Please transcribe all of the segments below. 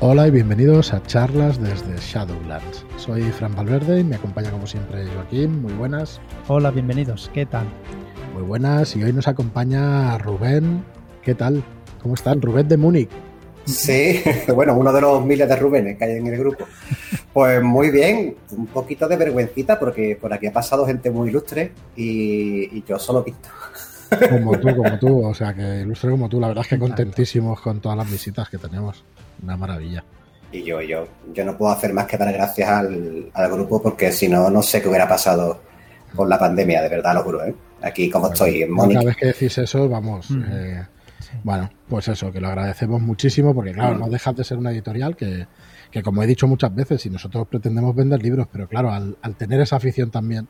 Hola y bienvenidos a charlas desde Shadowlands. Soy Fran Valverde y me acompaña como siempre Joaquín. Muy buenas. Hola, bienvenidos. ¿Qué tal? Muy buenas y hoy nos acompaña Rubén. ¿Qué tal? ¿Cómo están? Rubén de Múnich. Sí, bueno, uno de los miles de Rubénes que hay en el grupo. Pues muy bien, un poquito de vergüencita porque por aquí ha pasado gente muy ilustre y, yo solo visto. Como tú, como tú, o sea que ilustre como tú, la verdad es que contentísimos con todas las visitas que tenemos una maravilla. Y yo, yo, yo no puedo hacer más que dar gracias al, grupo porque si no, no sé qué hubiera pasado con la pandemia, de verdad lo juro, ¿eh? Aquí como estoy en Mónica. Cada vez que decís eso, vamos, eh, bueno, pues eso, que lo agradecemos muchísimo porque claro, no dejas de ser una editorial que, que como he dicho muchas veces, y nosotros pretendemos vender libros, pero claro, al, tener esa afición también,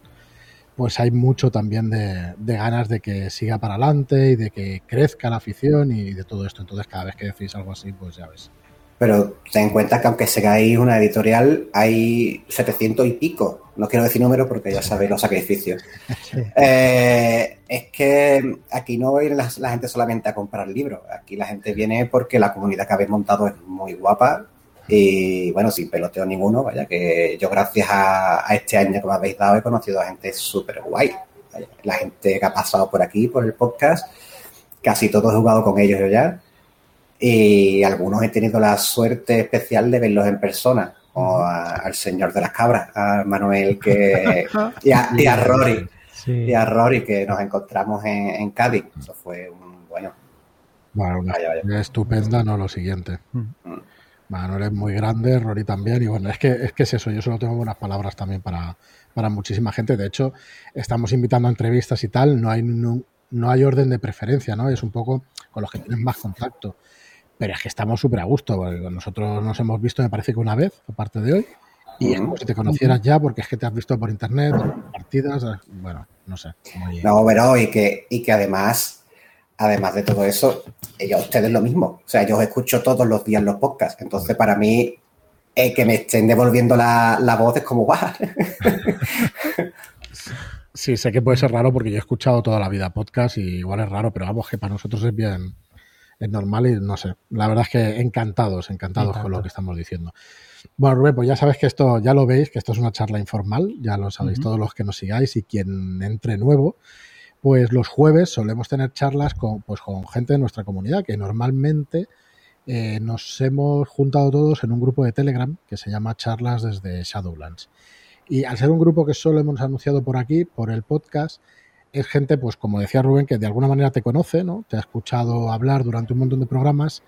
pues hay mucho también de, de, ganas de que siga para adelante y de que crezca la afición y de todo esto. Entonces, cada vez que decís algo así, pues ya ves. Pero ten en cuenta que aunque seáis una editorial, hay 700 y pico. No quiero decir número porque ya sabéis los sacrificios. Eh, es que aquí no viene la, gente solamente a comprar libros. Aquí la gente viene porque la comunidad que habéis montado es muy guapa. Y bueno, sin peloteo ninguno, vaya que yo gracias a, este año que me habéis dado he conocido a gente súper guay. La gente que ha pasado por aquí, por el podcast, casi todos he jugado con ellos yo ya y algunos he tenido la suerte especial de verlos en persona, como al señor de las cabras, a Manuel que, y, a, Rory. Y a Rory que nos encontramos en, Cádiz. Eso fue un bueno. Bueno, una estupenda, no lo siguiente. Mm. Manuel es muy grande, Rory también, y bueno, es que, es que es eso, yo solo tengo buenas palabras también para, para muchísima gente. De hecho, estamos invitando a entrevistas y tal, no hay, no, no hay orden de preferencia, ¿no? Es un poco con los que tienes más contacto. Pero es que estamos súper a gusto, porque nosotros nos hemos visto, me parece que una vez, aparte de hoy, y es como si te conocieras ya, porque es que te has visto por internet, partidas, bueno, no sé. No, pero y que, y que además, además de todo eso, yo a ustedes lo mismo. O sea, yo os escucho todos los días los podcasts. Entonces, para mí, eh, que me estén devolviendo la, la voz es como guau. Sí, sé que puede ser raro porque yo he escuchado toda la vida podcast y igual es raro, pero vamos, que para nosotros es bien, es normal y no sé. La verdad es que encantados, encantados con lo que estamos diciendo. Bueno, Rubén, pues ya sabes que esto, ya lo veis, que esto es una charla informal, ya lo sabéis todos los que nos sigáis y quien entre nuevo, pues los jueves solemos tener charlas con, pues, con gente de nuestra comunidad, que normalmente eh, nos hemos juntado todos en un grupo de Telegram que se llama Charlas desde Shadowlands. Y al ser un grupo que solo hemos anunciado por aquí, por el podcast, es gente, pues como decía Rubén, que de alguna manera te conoce, ¿no? Te ha escuchado hablar durante un montón de programas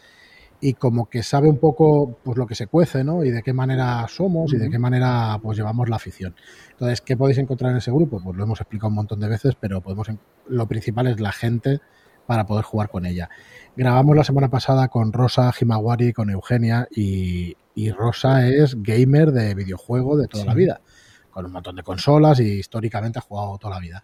y como que sabe un poco pues lo que se cuece, ¿no? Y de qué manera somos y de qué manera pues llevamos la afición. Entonces, ¿qué podéis encontrar en ese grupo? Pues lo hemos explicado un montón de veces, pero podemos lo principal es la gente para poder jugar con ella. Grabamos la semana pasada con Rosa Himawari, con Eugenia, y, Rosa es gamer de videojuego de toda la vida, con un montón de consolas y históricamente ha jugado toda la vida.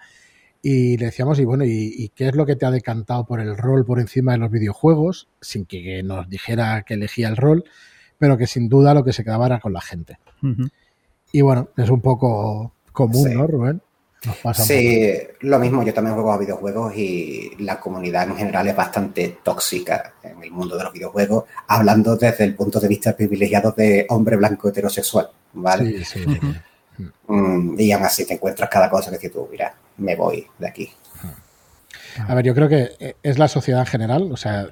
Y le decíamos, y bueno, ¿y, qué es lo que te ha decantado por el rol por encima de los videojuegos? Sin que nos dijera que elegía el rol, pero que sin duda lo que se quedaba era con la gente. Y bueno, es un poco común, ¿no, Rubén? sí, lo mismo, yo también juego a videojuegos y la comunidad en general es bastante tóxica en el mundo de los videojuegos, hablando desde el punto de vista privilegiado de hombre blanco heterosexual, ¿vale? Sí, sí. Mm, y aún así te encuentras cada cosa que dices tú, mira, me voy de aquí. A ver, yo creo que eh, es la sociedad en general, o sea,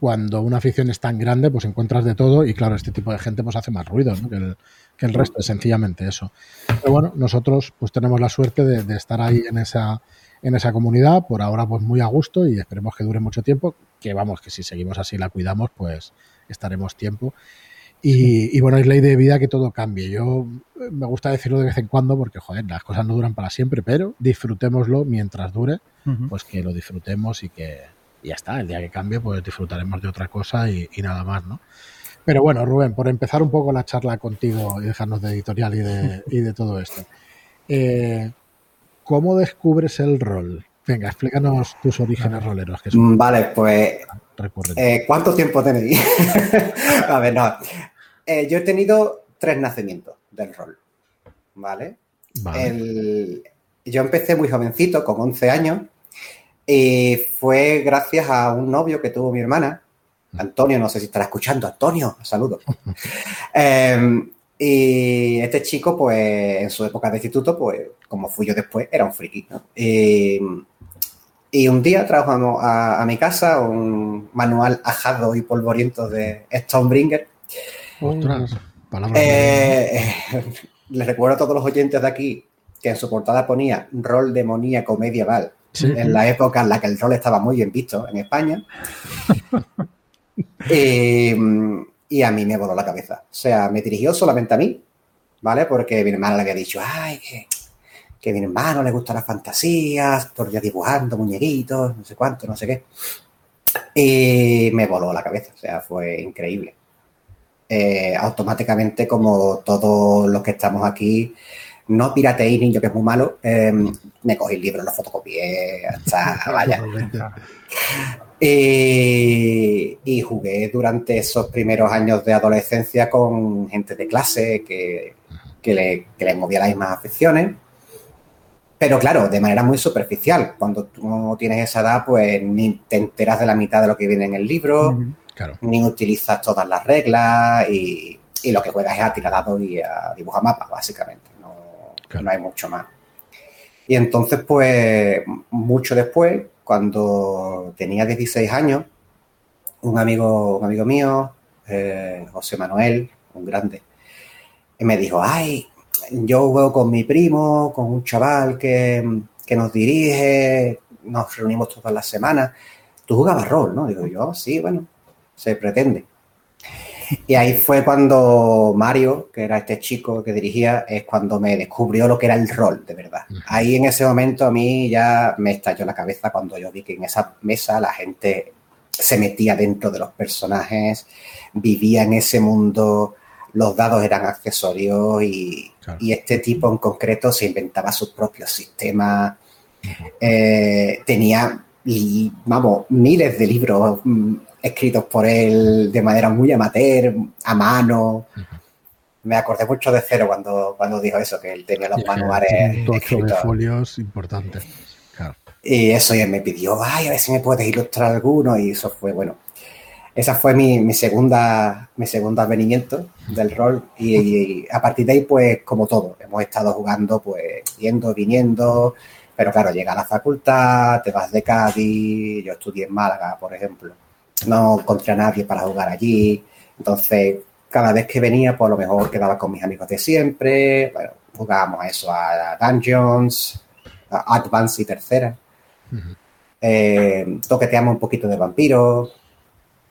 cuando una afición es tan grande, pues encuentras de todo y claro, este tipo de gente pues hace más ruido que, el, que, el, resto, es sencillamente eso. Pero bueno, nosotros pues tenemos la suerte de, estar ahí en esa, en esa comunidad, por ahora pues muy a gusto y esperemos que dure mucho tiempo, que vamos, que si seguimos así la cuidamos, pues estaremos tiempo. Y, bueno, es ley de vida que todo cambie. Yo eh, me gusta decirlo de vez en cuando porque, joder, las cosas no duran para siempre, pero disfrutémoslo mientras dure, pues que lo disfrutemos y que ya está. El día que cambie, pues disfrutaremos de otra cosa y, nada más, ¿no? Pero bueno, Rubén, por empezar un poco la charla contigo y dejarnos de editorial y de, y de todo esto. Eh, ¿Cómo descubres el rol? Venga, explícanos tus orígenes roleros. Que vale, pues. Eh, ¿Cuánto tiempo tenéis? a ver, no. Eh, yo he tenido tres nacimientos del rol. ¿Vale? yo empecé muy jovencito, con 11 años, y fue gracias a un novio que tuvo mi hermana, Antonio, no sé si estará escuchando. Antonio, saludos. Em, y este chico, pues, en su época de instituto, pues, como fui yo después, era un friki. Y, un día trabajamos a, mi casa un manual ajado y polvoriento de Stonebringer. Ostras, eh, les recuerdo a todos los oyentes de aquí que en su portada ponía rol demoníaco medieval en la época en la que el rol estaba muy bien visto en España. y, a mí me voló la cabeza. O sea, me dirigió solamente a mí, ¿vale? Porque mi hermano le había dicho, ay, que, que a mi hermano le gustan las fantasías, todo el dibujando muñequitos, no sé cuánto, no sé qué. Y me voló la cabeza, o sea, fue increíble. Eh, automáticamente, como todos los que estamos aquí, no pirateéis, niño, que es muy malo. Em, me cogí el libro, lo fotocopié, hasta vaya. y, jugué durante esos primeros años de adolescencia con gente de clase que, que, le, que les movía las mismas aficiones. Pero claro, de manera muy superficial. Cuando tú no tienes esa edad, pues ni te enteras de la mitad de lo que viene en el libro, ni utilizas todas las reglas y, y, lo que juegas es a tirar dados y a dibujar mapas, básicamente no hay mucho más. Y entonces, pues, mucho después, cuando tenía 16 años, un amigo, un amigo mío, eh, José Manuel, un grande, me dijo, ay, yo juego con mi primo, con un chaval que, que nos dirige, nos reunimos todas las semanas. Tú jugabas rol, ¿no? Digo yo, sí, bueno, se pretende. Y ahí fue cuando Mario, que era este chico que dirigía, es cuando me descubrió lo que era el rol, de verdad. Ahí en ese momento a mí ya me estalló la cabeza cuando yo vi que en esa mesa la gente se metía dentro de los personajes, vivía en ese mundo, los dados eran accesorios y, este tipo en concreto se inventaba sus propios sistemas. Eh, tenía, vamos, miles de libros mm, escritos por él de manera muy amateur, a mano. Me acordé mucho de Cero cuando, cuando dijo eso, que él tenía los manuales. Un de folios importantes. Y eso, y él me pidió, ay, a ver si me puedes ilustrar alguno, y eso fue, bueno, esa fue mi, mi segunda, mi segundo advenimiento del rol, y, a partir de ahí, pues, como todo, hemos estado jugando, pues, yendo, viniendo, pero claro, llega a la facultad, te vas de Cádiz, yo estudié en Málaga, por ejemplo, no encontré a nadie para jugar allí. Entonces, cada vez que venía, pues a lo mejor quedaba con mis amigos de siempre. Bueno, jugábamos a eso, a Dungeons, a Advance y tercera. Eh, toqueteamos un poquito de vampiros.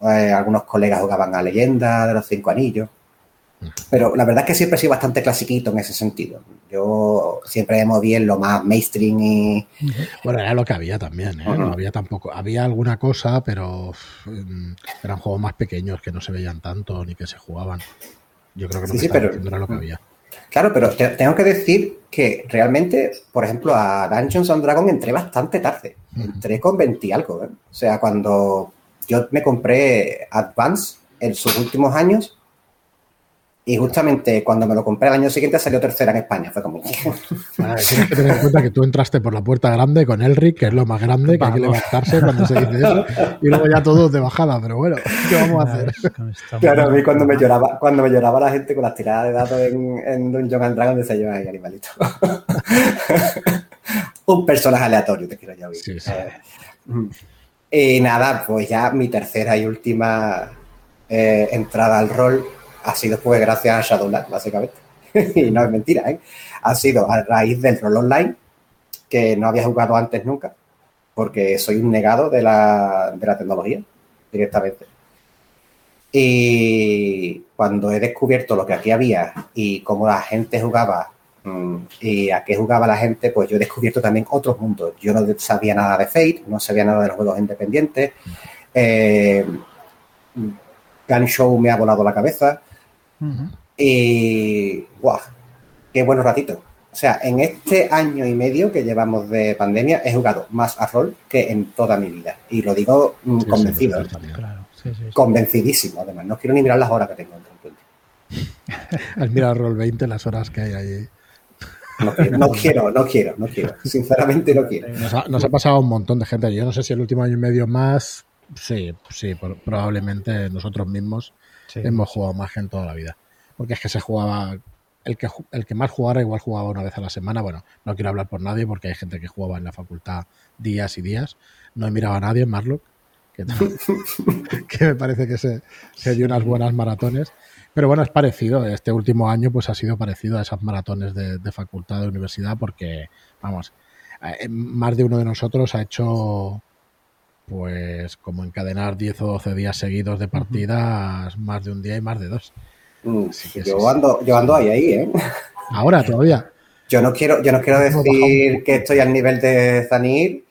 Eh, algunos colegas jugaban a Leyenda de los Cinco Anillos. Pero la verdad es que siempre he sido bastante clasiquito en ese sentido. Yo siempre me moví en lo más mainstream y... Bueno, era lo que había también, ¿eh? No había tampoco... Había alguna cosa, pero mm, eran juegos más pequeños que no se veían tanto ni que se jugaban. Yo creo que no, sí, pero... era lo que había. Claro, pero tengo que decir que realmente, por ejemplo, a Dungeons and Dragons entré bastante tarde. Entré con 20 algo. ¿eh? O sea, cuando yo me compré Advance en sus últimos años, y justamente cuando me lo compré el año siguiente salió tercera en España. Fue como. tienes que tener en cuenta que tú entraste por la puerta grande con Elric, que es lo más grande, que hay que levantarse cuando se dice eso. Y luego ya todos de bajada, pero bueno, ¿qué vamos a hacer? Claro, a mí cuando me lloraba, cuando me lloraba la gente con las tiradas de datos en, en Dungeon and Dragon, decía yo, ay, animalito. Un personaje aleatorio, te quiero ya oír. Eh, mm. y nada, pues ya mi tercera y última eh, entrada al rol ha sido pues gracias a Shadowlands, básicamente. y no es mentira, ¿eh? Ha sido a raíz del rol online, que no había jugado antes nunca, porque soy un negado de la, de la tecnología, directamente. Y cuando he descubierto lo que aquí había y cómo la gente jugaba mm, y a qué jugaba la gente, pues yo he descubierto también otros mundos. Yo no sabía nada de Fate, no sabía nada de los juegos independientes. Eh, Gun Show me ha volado la cabeza. Y, guau, qué buenos ratitos. O sea, en este año y medio que llevamos de pandemia he jugado más a rol que en toda mi vida. Y lo digo convencido. Convencidísimo, además. No quiero ni mirar las horas que tengo. Has mirado Roll 20, las horas que hay ahí. No quiero, no quiero, no quiero, Sinceramente no quiero. Nos ha, nos ha, pasado un montón de gente. Yo no sé si el último año y medio más Sí, sí, probablemente nosotros mismos hemos jugado más que en toda la vida. Porque es que se jugaba, el que, el que más jugara igual jugaba una vez a la semana. Bueno, no quiero hablar por nadie porque hay gente que jugaba en la facultad días y días. No miraba a nadie en Marlock, que, que me parece que se, se dio unas buenas maratones. Pero bueno, es parecido. Este último año pues ha sido parecido a esas maratones de, facultad, de universidad, porque, vamos, eh, más de uno de nosotros ha hecho pues como encadenar 10 o 12 días seguidos de partidas, más de un día y más de dos. Mm, yo, ando, yo ando ahí, ahí, ¿eh? Ahora, todavía. Yo no quiero, yo no quiero decir que estoy al nivel de Zanir,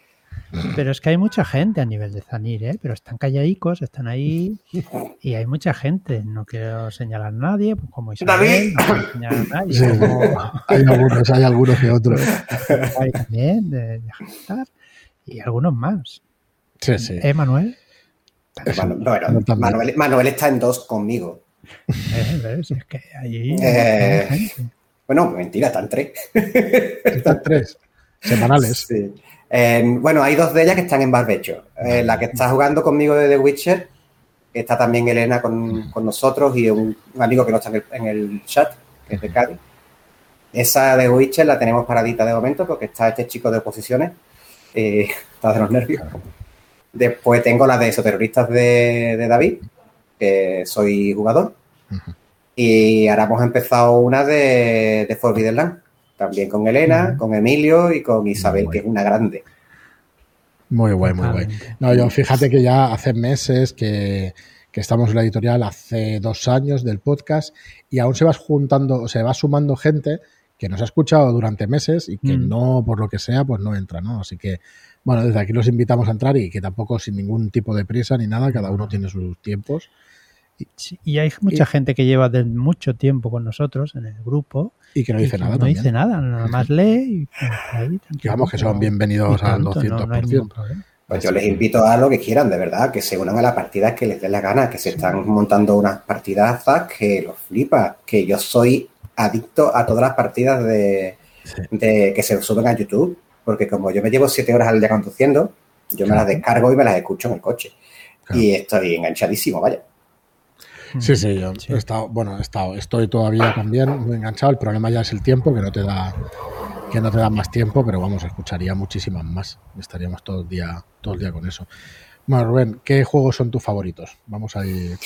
pero es que hay mucha gente a nivel de Zanir, ¿eh? Pero están calladicos, están ahí y hay mucha gente. No quiero señalar a nadie, pues como Isabel, no quiero señalar a nadie. hay algunos, hay algunos que otros. Hay también de, de y algunos más. Sí, sí. ¿Eh, Manuel? Bueno, Manuel, Manuel, está en dos conmigo. Eh, es que allí. Eh, bueno, mentira, están tres. Están tres. Semanales. Sí bueno, hay dos de ellas que están en barbecho. Eh, la que está jugando conmigo de The Witcher, está también Elena con, nosotros y un, amigo que no está en el, chat, que es de Cádiz. Esa de Witcher la tenemos paradita de momento porque está este chico de oposiciones. Eh, está de los nervios. Después tengo la de esoterroristas de, de David, que soy jugador. Y ahora hemos empezado una de, de Forbidden Land también con Elena, con Emilio y con Isabel, que es una grande. Muy guay, muy guay. No, yo fíjate que ya hace meses que, estamos en la editorial, hace dos años del podcast, y aún se va juntando, se va sumando gente que nos ha escuchado durante meses y que mm. no, por lo que sea, pues no entra, ¿no? Así que, bueno, desde aquí los invitamos a entrar y que tampoco sin ningún tipo de prisa ni nada, cada uno tiene sus tiempos y hay mucha gente que lleva de mucho tiempo con nosotros en el grupo. Y que no dice nada. No dice nada, nada más lee. Y ahí, digamos que son bienvenidos al 200%. pues yo les invito a lo que quieran, de verdad, que se unan a las partidas que les dé la gana, que se están montando unas partidazas que los flipa, que yo soy adicto a todas las partidas de, que se suben a YouTube, porque como yo me llevo siete horas al día conduciendo, yo me las descargo y me las escucho en el coche. Y estoy enganchadísimo, vaya. Sí, sí, yo he estado, bueno, he estado, estoy todavía también muy enganchado. El problema ya es el tiempo, que no te da, que no te da más tiempo, pero vamos, escucharía muchísimas más. Estaríamos todo el día, todo el día con eso. Bueno, Rubén, ¿qué juegos son tus favoritos? Vamos a ir.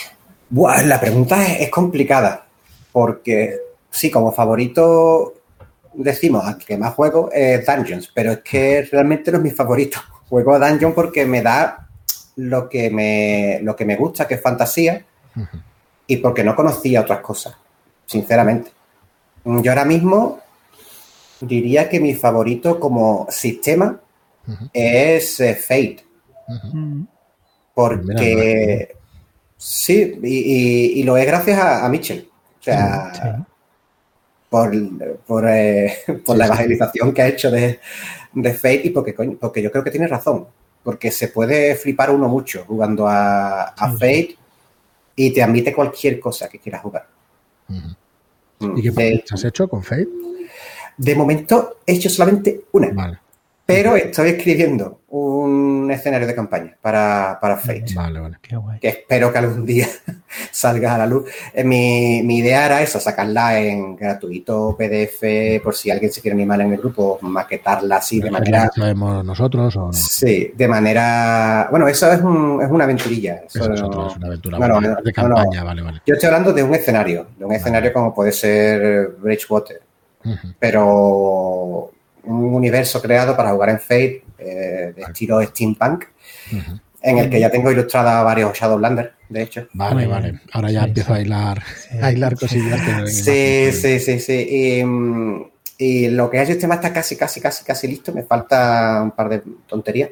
Buah, la pregunta es, complicada, porque sí, como favorito decimos al que más juego es Dungeons, pero es que realmente no es mi favorito. Juego a Dungeon porque me da lo que me, lo que me gusta, que es fantasía, y porque no conocía otras cosas, sinceramente. Yo ahora mismo diría que mi favorito como sistema es eh, Fate. Porque sí, y, lo es gracias a, Mitchell. O sea, por, eh, la evangelización que ha hecho de, Fate y porque, porque yo creo que tiene razón. Porque se puede flipar uno mucho jugando a, a Fate y te admite cualquier cosa que quieras jugar. Mm. ¿Y qué has hecho con Fate? De momento he hecho solamente una. Vale. Pero estoy escribiendo un escenario de campaña para, para Fate. Vale, vale. Qué guay. Que espero que algún día salga a la luz. Eh, mi, mi, idea era eso, sacarla en gratuito, PDF, por si alguien se quiere animar en el grupo, maquetarla así de manera. ¿Sabemos nosotros o Sí, de manera. Bueno, eso es, un, es una aventurilla. Eso, es, una aventura de campaña, vale, vale. Yo estoy hablando de un escenario, de un escenario como puede ser Bridgewater. Pero un universo creado para jugar en Fate eh, de estilo steampunk, en el que ya tengo ilustrada varios Shadowlanders, de hecho. Vale, vale. Ahora ya empiezo a hilar, a hilar cosillas. sí, sí, sí, sí. Y, lo que es el sistema está casi, casi, casi, casi listo. Me falta un par de tonterías.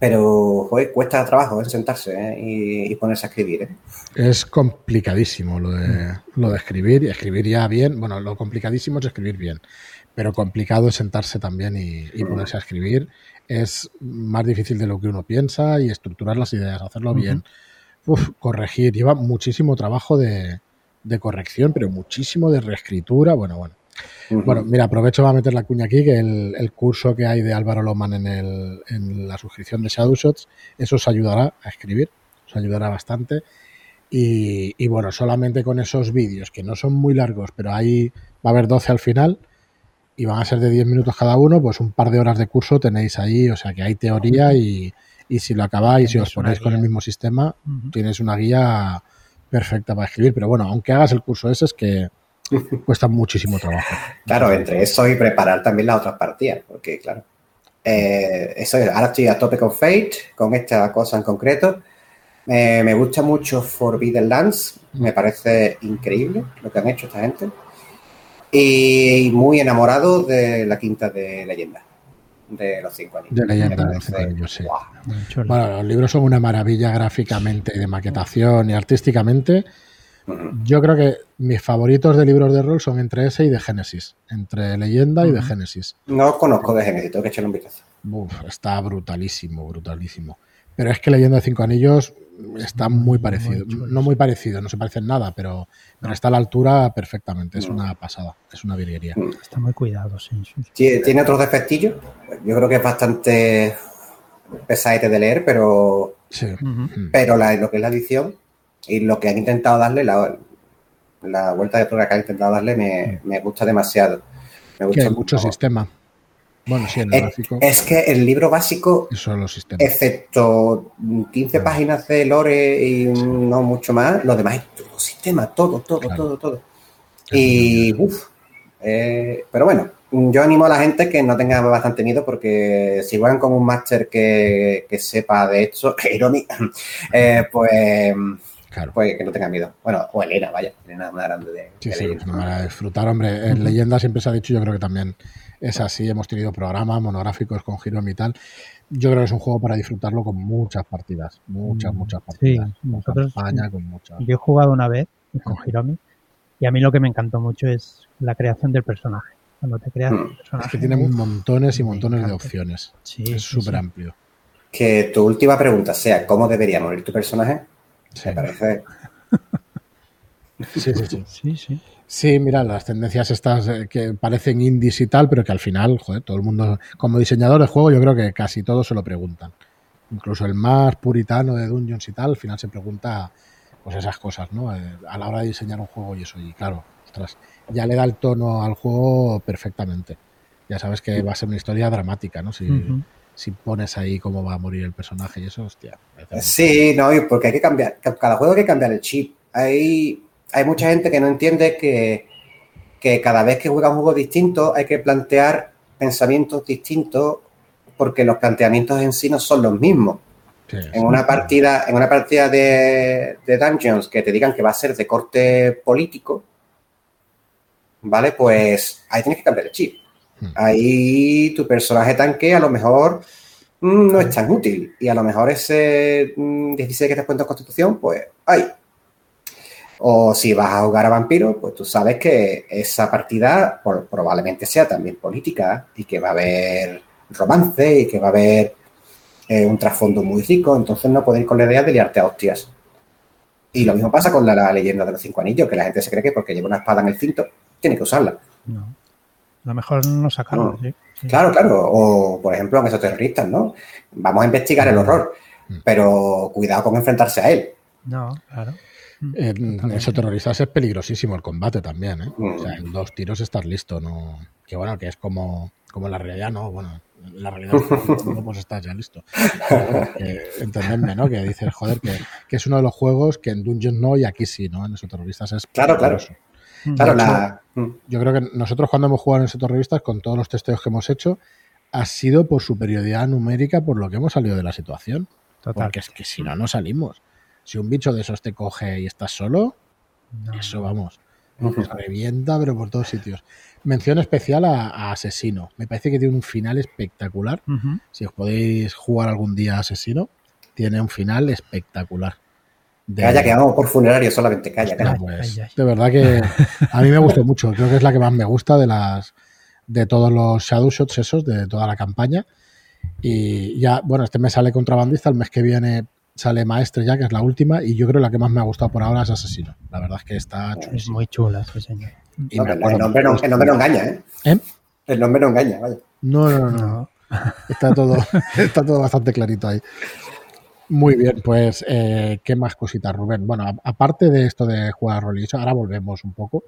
Pero, joder, cuesta trabajo ¿eh? sentarse ¿eh? y, ponerse a escribir. ¿eh? Es complicadísimo lo de, lo de escribir y escribir ya bien. Bueno, lo complicadísimo es escribir bien pero complicado es sentarse también y, ponerse a escribir. Es más difícil de lo que uno piensa y estructurar las ideas, hacerlo bien. corregir, lleva muchísimo trabajo de, corrección, pero muchísimo de reescritura. Bueno, bueno. Bueno, mira, aprovecho para meter la cuña aquí, que el, curso que hay de Álvaro Loman en, el, en la suscripción de Shadowshots, eso os ayudará a escribir, os ayudará bastante. Y, y bueno, solamente con esos vídeos, que no son muy largos, pero ahí va a haber 12 al final, y van a ser de 10 minutos cada uno, pues un par de horas de curso tenéis ahí, o sea que hay teoría y, si lo acabáis y os ponéis con el mismo sistema, tienes una guía perfecta para escribir. Pero bueno, aunque hagas el curso ese, es que cuesta muchísimo trabajo. Claro, entre eso y preparar también las otras partidas, porque claro, eh, eso ahora estoy a tope con Fate, con esta cosa en concreto. me gusta mucho Forbidden Lands, me parece increíble lo que han hecho esta gente. Y muy enamorado de la quinta de leyenda. De los cinco años. De leyenda de los cinco años, sí. Bueno, los libros son una maravilla gráficamente, de maquetación y artísticamente. Yo creo que mis favoritos de libros de rol son entre ese y de Génesis. Entre leyenda y de Génesis. No conozco de Génesis, tengo que echarle un vistazo. está brutalísimo, brutalísimo. Pero es que Leyenda de Cinco Anillos está muy parecido. no muy parecido, no se parecen nada, pero, pero está a la altura perfectamente. Es una pasada, es una virguería. Mm. Está muy cuidado, sí. Tiene otros defectillos. Yo creo que es bastante pesadete de leer, pero, pero lo que es la edición y lo que han intentado darle, la, la vuelta de prueba que han intentado darle, me, me gusta demasiado. Me gusta mucho sistema. Bueno, sí, en el es, Es que el libro básico, excepto 15 páginas de lore y no mucho más, lo demás es todo sistema, todo, todo, todo, todo. Y, uff, eh, pero bueno, yo animo a la gente que no tenga bastante miedo porque si van con un máster que, sepa de esto, eh, pues, pues que no tenga miedo. Bueno, o Elena, vaya, Elena más grande de, sí, sí, para disfrutar, hombre. En leyenda siempre se ha dicho, yo creo que también es así, hemos tenido programas monográficos con Hiromi y tal. Yo creo que es un juego para disfrutarlo con muchas partidas, muchas, mm, muchas partidas. Sí, nosotros, con muchas. Yo he jugado una vez con Hiromi y a mí lo que me encantó mucho es la creación del personaje. Cuando te creas el personaje. Es que tiene montones y montones de opciones. Sí, es súper amplio. Que tu última pregunta sea cómo debería morir tu personaje. Me parece. sí, sí, sí. sí, sí. Mira, las tendencias estas eh, que parecen indies y tal, pero que al final, joder, todo el mundo, como diseñador de juego, yo creo que casi todos se lo preguntan. Incluso el más puritano de Dungeons y tal, al final se pregunta pues esas cosas, ¿no? Eh, a la hora de diseñar un juego y eso. Y claro, ostras, ya le da el tono al juego perfectamente. Ya sabes que va a ser una historia dramática, ¿no? Si, si pones ahí cómo va a morir el personaje y eso, hostia. Sí, no, porque hay que cambiar, cada juego hay que cambiar el chip. Hay hay mucha gente que no entiende que, cada vez que juega un juego distinto hay que plantear pensamientos distintos porque los planteamientos en sí no son los mismos. en una partida, en una partida de, Dungeons que te digan que va a ser de corte político, ¿vale? Pues ahí tienes que cambiar el chip. Hmm. Ahí tu personaje tanque a lo mejor mm, no es tan útil. Y a lo mejor ese 16 mm, que te puesto en Constitución, pues ahí o si vas a jugar a vampiro, pues tú sabes que esa partida probablemente sea también política y que va a haber romance y que va a haber eh, un trasfondo muy rico, entonces no puedes ir con la idea de liarte a hostias. Y lo mismo pasa con la, leyenda de los cinco anillos, que la gente se cree que porque lleva una espada en el cinto, tiene que usarla. No. A lo mejor no sacarlo. Claro, claro. O, por ejemplo, en esos terroristas, ¿no? Vamos a investigar el horror, mm. pero cuidado con enfrentarse a él. No, claro. En eso terroristas es peligrosísimo el combate también, ¿eh? O sea, en dos tiros estás listo, ¿no? Que bueno, que es como, como la realidad, ¿no? Bueno, la realidad no pues estás ya listo. entendedme, ¿no? Que dices, joder, que, es uno de los juegos que en Dungeons no y aquí sí, ¿no? En eso terroristas es Claro, claro. Claro, la... Yo creo que nosotros cuando hemos jugado en esos terroristas, con todos los testeos que hemos hecho, ha sido por superioridad numérica por lo que hemos salido de la situación. Total. Porque es que si no, no salimos. Si un bicho de esos te coge y estás solo, eso vamos. revienta, pero por todos sitios. Mención especial a, Asesino. Me parece que tiene un final espectacular. Si os podéis jugar algún día a Asesino, tiene un final espectacular. De... Calla, que vamos por funerario solamente, calla, calla. Pues, de verdad que a mí me gustó mucho. Creo que es la que más me gusta de las de todos los Shadow Shots esos, de toda la campaña. Y ya, bueno, este me sale contrabandista, el mes que viene sale Maestre ya, que es la última, y yo creo que la que más me ha gustado por ahora es Asesino. La verdad es que está Es muy chula, sí, señor. el, nombre no, engaña, ¿eh? ¿eh? El nombre no engaña, vaya. No, no, no. Está todo, está todo bastante clarito ahí. Muy bien, pues, eh, ¿qué más cositas, Rubén? Bueno, aparte de esto de jugar a rol y eso, ahora volvemos un poco.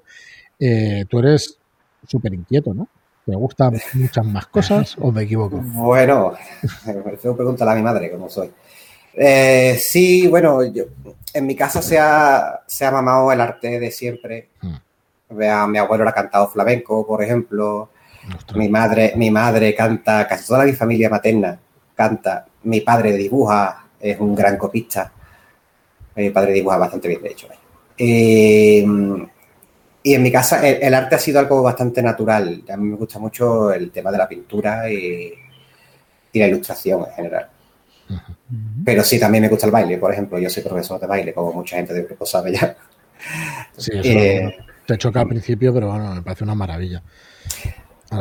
Eh, tú eres súper inquieto, ¿no? ¿Te gustan muchas más cosas o me equivoco? Bueno, me pregunta a mi madre cómo soy. Eh, sí, bueno, yo, en mi casa se ha, se ha mamado el arte de siempre. Hmm. Vea, mi abuelo ha cantado flamenco, por ejemplo. Mi madre, mi madre canta, casi toda mi familia materna canta. Mi padre dibuja, es un gran copista. Mi padre dibuja bastante bien, de hecho. Eh, y en mi casa el, arte ha sido algo bastante natural. A mí me gusta mucho el tema de la pintura y, la ilustración en general. Pero sí, también me gusta el baile, por ejemplo. Yo soy profesor de baile, como mucha gente de grupo sabe ya. Sí, eso eh, te choca al principio, pero bueno, me parece una maravilla.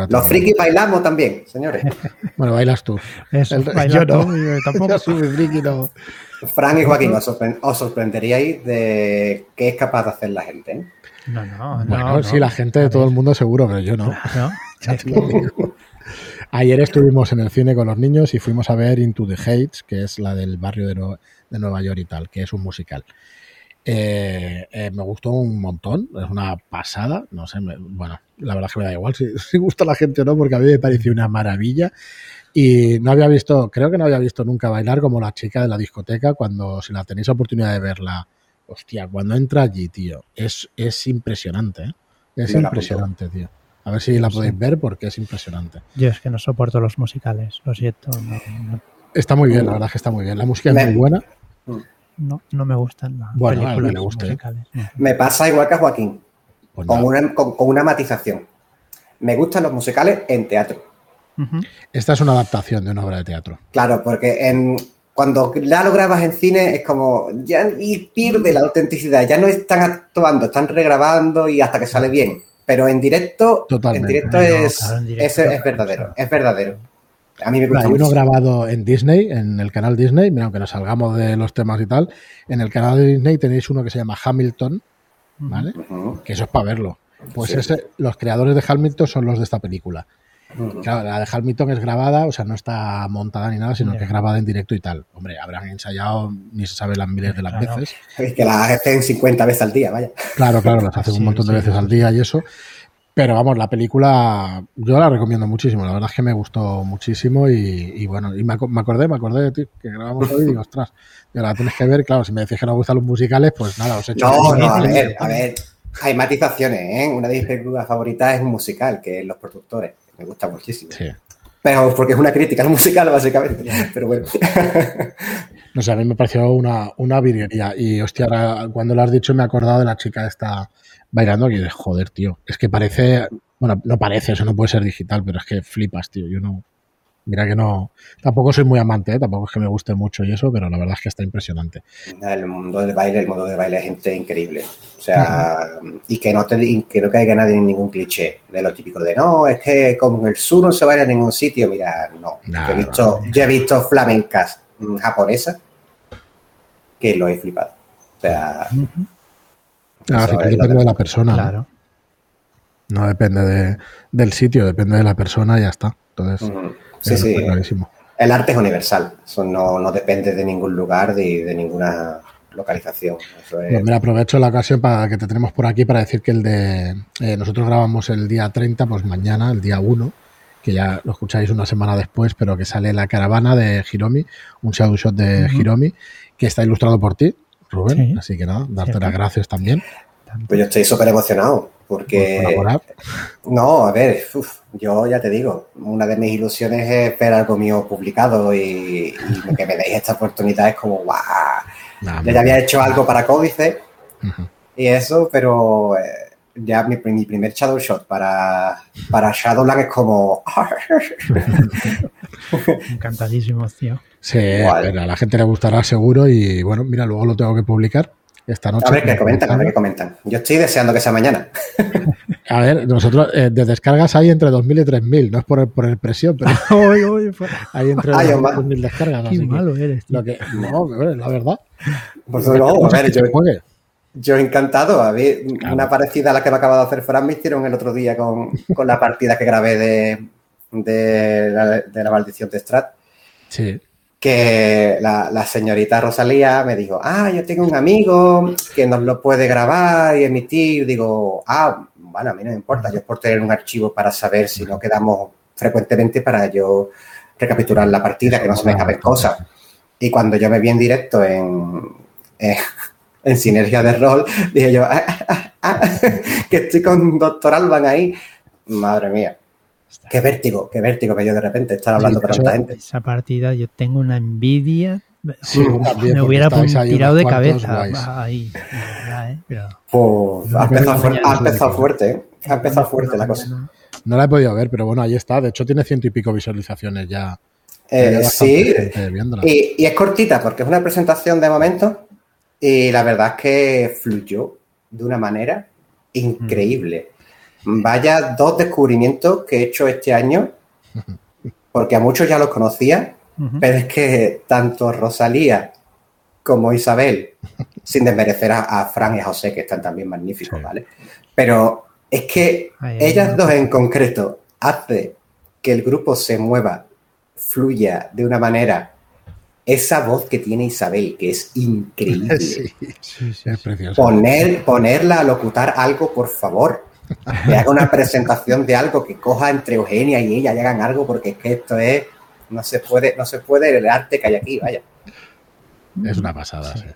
Los frikis bailamos también, señores. Bueno, bailas tú. yo no, tampoco. soy friki, no. Fran y Joaquín, os, sorprenderíais de qué es capaz de hacer la gente. ¿eh? No, no, bueno, sí, la gente de todo el mundo seguro, pero yo no. Ayer estuvimos en el cine con los niños y fuimos a ver Into the Heights, que es la del barrio de, Nueva York y tal, que es un musical. Eh, eh, me gustó un montón, es una pasada, no sé, bueno, la verdad es que me da igual si, si, gusta a la gente o no, porque a mí me pareció una maravilla. Y no había visto, creo que no había visto nunca bailar como la chica de la discoteca cuando, si la tenéis oportunidad de verla, hostia, cuando entra allí, tío, es, es impresionante, ¿eh? Es impresionante, tío. A ver si la podéis ver porque es impresionante. Yo es que no soporto los musicales, lo siento. Está muy bien, la verdad es que está muy bien. La música es muy buena. No, no me gustan las bueno, películas me guste, ¿eh? musicales. Me pasa igual que a Joaquín, pues con, una, con, una matización. Me gustan los musicales en teatro. Esta es una adaptación de una obra de teatro. Claro, porque en, cuando ya lo grabas en cine es como, ya y pierde la autenticidad, ya no están actuando, están regrabando y hasta que sale bien. Pero en directo, en directo, es, es, verdadero, es verdadero. A mí me gusta Hay uno grabado en Disney, en el canal Disney, mira, aunque nos salgamos de los temas y tal, en el canal de Disney tenéis uno que se llama Hamilton, ¿vale? Que eso es para verlo. Pues ese, los creadores de Hamilton son los de esta película. Claro, la de Hamilton es grabada, o sea, no está montada ni nada, sino que es grabada en directo y tal. Hombre, habrán ensayado, ni se sabe las miles de las veces. Es que las hacen 50 veces al día, vaya. Claro, claro, las hacen un montón de veces al día y eso. Pero vamos, la película yo la recomiendo muchísimo, la verdad es que me gustó muchísimo y, bueno, y me, acordé, me acordé de ti, que grabamos hoy y digo, ostras, ya la tienes que ver, claro, si me decís que no gustan los musicales, pues nada, os he hecho... No, no, a ver, a ver, hay matizaciones, ¿eh? Una de mis películas favoritas es un musical, que es Los Productores me gusta muchísimo. Sí. Pero porque es una crítica al musical, básicamente. Pero bueno. No sé, a mí me pareció una, una virguería. Y hostia, cuando lo has dicho me he acordado de la chica esta bailando y de joder, tío. Es que parece, bueno, no parece, eso no puede ser digital, pero es que flipas, tío. Yo no, Mira que no, tampoco soy muy amante, ¿eh? tampoco es que me guste mucho y eso, pero la verdad es que está impresionante. El mundo del baile, el mundo del baile es gente increíble. O sea, y que no, te, que no caiga nadie en ningún cliché de lo típico de no, es que como el sur no se baila en ningún sitio. Mira, no. yo, he visto, he visto flamencas japonesas que lo he flipado. O sea, depende de la persona. Claro. ¿no? depende de, del sitio, depende de la persona y ya está. Entonces. Sí, sí. El arte es universal. Eso no, depende de ningún lugar, de, de ninguna localización. me aprovecho la ocasión para que te tenemos por aquí para decir que el de eh, nosotros grabamos el día 30, pues mañana, el día 1, que ya lo escucháis una semana después, pero que sale la caravana de Hiromi, un shadow shot de Hiromi, que está ilustrado por ti, Rubén. Así que nada, darte las gracias también. Pues yo estoy súper emocionado porque... No, a ver, yo ya te digo, una de mis ilusiones es ver algo mío publicado y, que me deis esta oportunidad es como, guau. yo ya había hecho algo para Códice y eso, pero eh, ya mi, primer Shadow Shot para, para Shadowland es como... Encantadísimo, tío. Sí, a la gente le gustará seguro y bueno, mira, luego lo tengo que publicar esta noche. A ver qué comentan, a ver qué comentan. Yo estoy deseando que sea mañana. A ver, nosotros eh, de descargas hay entre 2.000 y 3.000, no es por, por el presión, pero hay entre 2.000 y 3.000 descargas. Qué malo eres. Lo que, no, la verdad. Pues no, a ver, yo, Yo encantado. A ver, una parecida a la que me acaba de hacer Fran me hicieron el otro día con, la partida que grabé de, de, la, maldición de Strat. Sí. Que la, señorita Rosalía me dijo, ah, yo tengo un amigo que nos lo puede grabar y emitir. Digo, ah, bueno, a mí no me importa. Yo es por tener un archivo para saber si no quedamos frecuentemente para yo recapitular la partida, que no se me escapen cosas. Y cuando yo me vi en directo en, en, Sinergia de Rol, dije yo, ah, ah, ah, que estoy con Doctor Alban ahí. Madre mía. Qué vértigo, qué vértigo que yo de repente estar hablando con tanta gente. Esa partida yo tengo una envidia. me hubiera tirado de cabeza ahí. ¿eh? Pues, ha, empezado, fuerte, ¿eh? ha empezado fuerte la cosa. No la he podido ver, pero bueno, ahí está. De hecho, tiene ciento y pico visualizaciones ya. Eh, sí, y, es cortita porque es una presentación de momento y la verdad es que fluyó de una manera increíble. Vaya dos descubrimientos que he hecho este año, porque a muchos ya los conocía, pero es que tanto Rosalía como Isabel, sin desmerecer a, Fran y a José, que están también magníficos, ¿vale? Pero es que ellas dos en concreto hace que el grupo se mueva, fluya de una manera. Esa voz que tiene Isabel, que es increíble. Sí, sí, es precioso. Poner, ponerla a locutar algo, por favor. Que haga una presentación de algo, que coja entre Eugenia y ella y hagan algo, porque es que esto es. No se puede, no se puede el arte que hay aquí, vaya. Es una pasada, sí.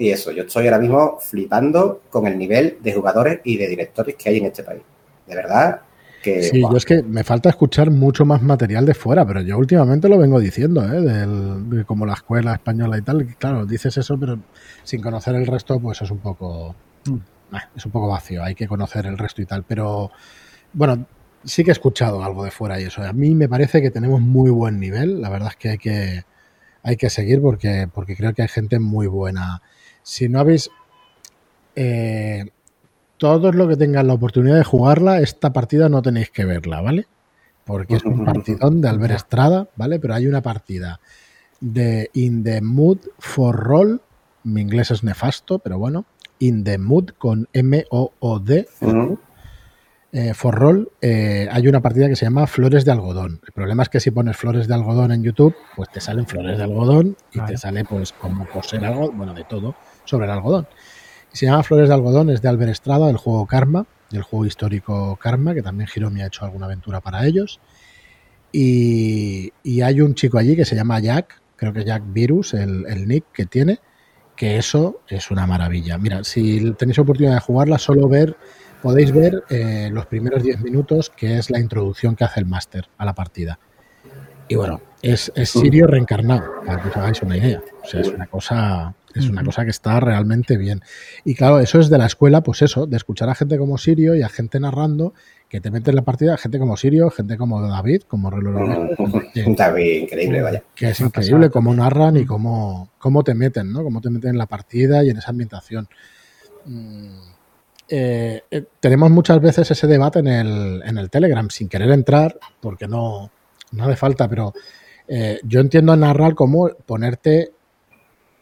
Y eso, yo estoy ahora mismo flipando con el nivel de jugadores y de directores que hay en este país. De verdad que... Sí, yo es que me falta escuchar mucho más material de fuera, pero yo últimamente lo vengo diciendo, ¿eh? de como la escuela española y tal. Claro, dices eso, pero sin conocer el resto, pues es un poco... Mm. Es un poco vacío, hay que conocer el resto y tal. Pero bueno, sí que he escuchado algo de fuera y eso. A mí me parece que tenemos muy buen nivel. La verdad es que hay que, hay que seguir porque, porque creo que hay gente muy buena si no habéis... Eh, todos los que tengan la oportunidad de jugarla, esta partida no tenéis que verla, ¿vale? Porque es un partidón de Albert Estrada, ¿vale? Pero hay una partida de In the Mood for Roll, mi inglés es nefasto, pero bueno, In the Mood con M-O-O-D, eh, for Roll, eh, hay una partida que se llama Flores de Algodón. El problema es que si pones Flores de Algodón en YouTube, pues te salen Flores de Algodón y te sale pues como coser algo, bueno, de todo sobre el algodón. se llama Flores de Algodón, es de Albert Estrada, del juego Karma, del juego histórico Karma, que también Hiromi ha hecho alguna aventura para ellos. Y, hay un chico allí que se llama Jack, creo que Jack Virus, el, nick que tiene, que eso es una maravilla. Mira, si tenéis oportunidad de jugarla, solo ver, podéis ver eh, los primeros 10 minutos, que es la introducción que hace el máster a la partida. Y bueno, es, es Sirio reencarnado, para que os hagáis una idea. O sea, es una cosa es una cosa que está realmente bien. Y claro, eso es de la escuela, pues eso, de escuchar a gente como Sirio y a gente narrando que te mete en la partida, gente como Sirio, gente como David, como Reloj. David, increíble, vaya. Que es increíble cómo narran y cómo, cómo te meten, ¿no? Cómo te meten en la partida y en esa ambientación. Mm, eh, eh, tenemos muchas veces ese debate en el, en el Telegram, sin querer entrar, porque no, no hace falta, pero eh, yo entiendo narrar como ponerte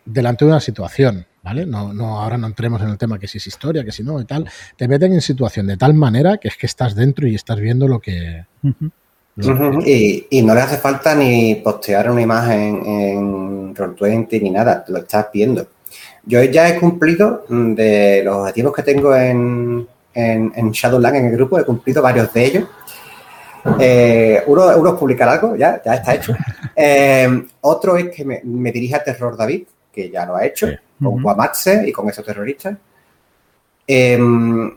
delante de una situación, ¿vale? No, no, ahora no entremos en el tema que si es historia, que si no y tal. Te meten en situación de tal manera que es que estás dentro y estás viendo lo que... y, no le hace falta ni postear una imagen en Roll20 ni nada, lo estás viendo. Yo ya he cumplido mm, de los objetivos que tengo en, en, Shadowland en el grupo, he cumplido varios de ellos. Eh, uno, uno, es publicar algo, ya, ya está hecho. Eh, otro es que me, me dirija a Terror David, que ya lo ha hecho, con Guamatse y con esos terroristas. Em,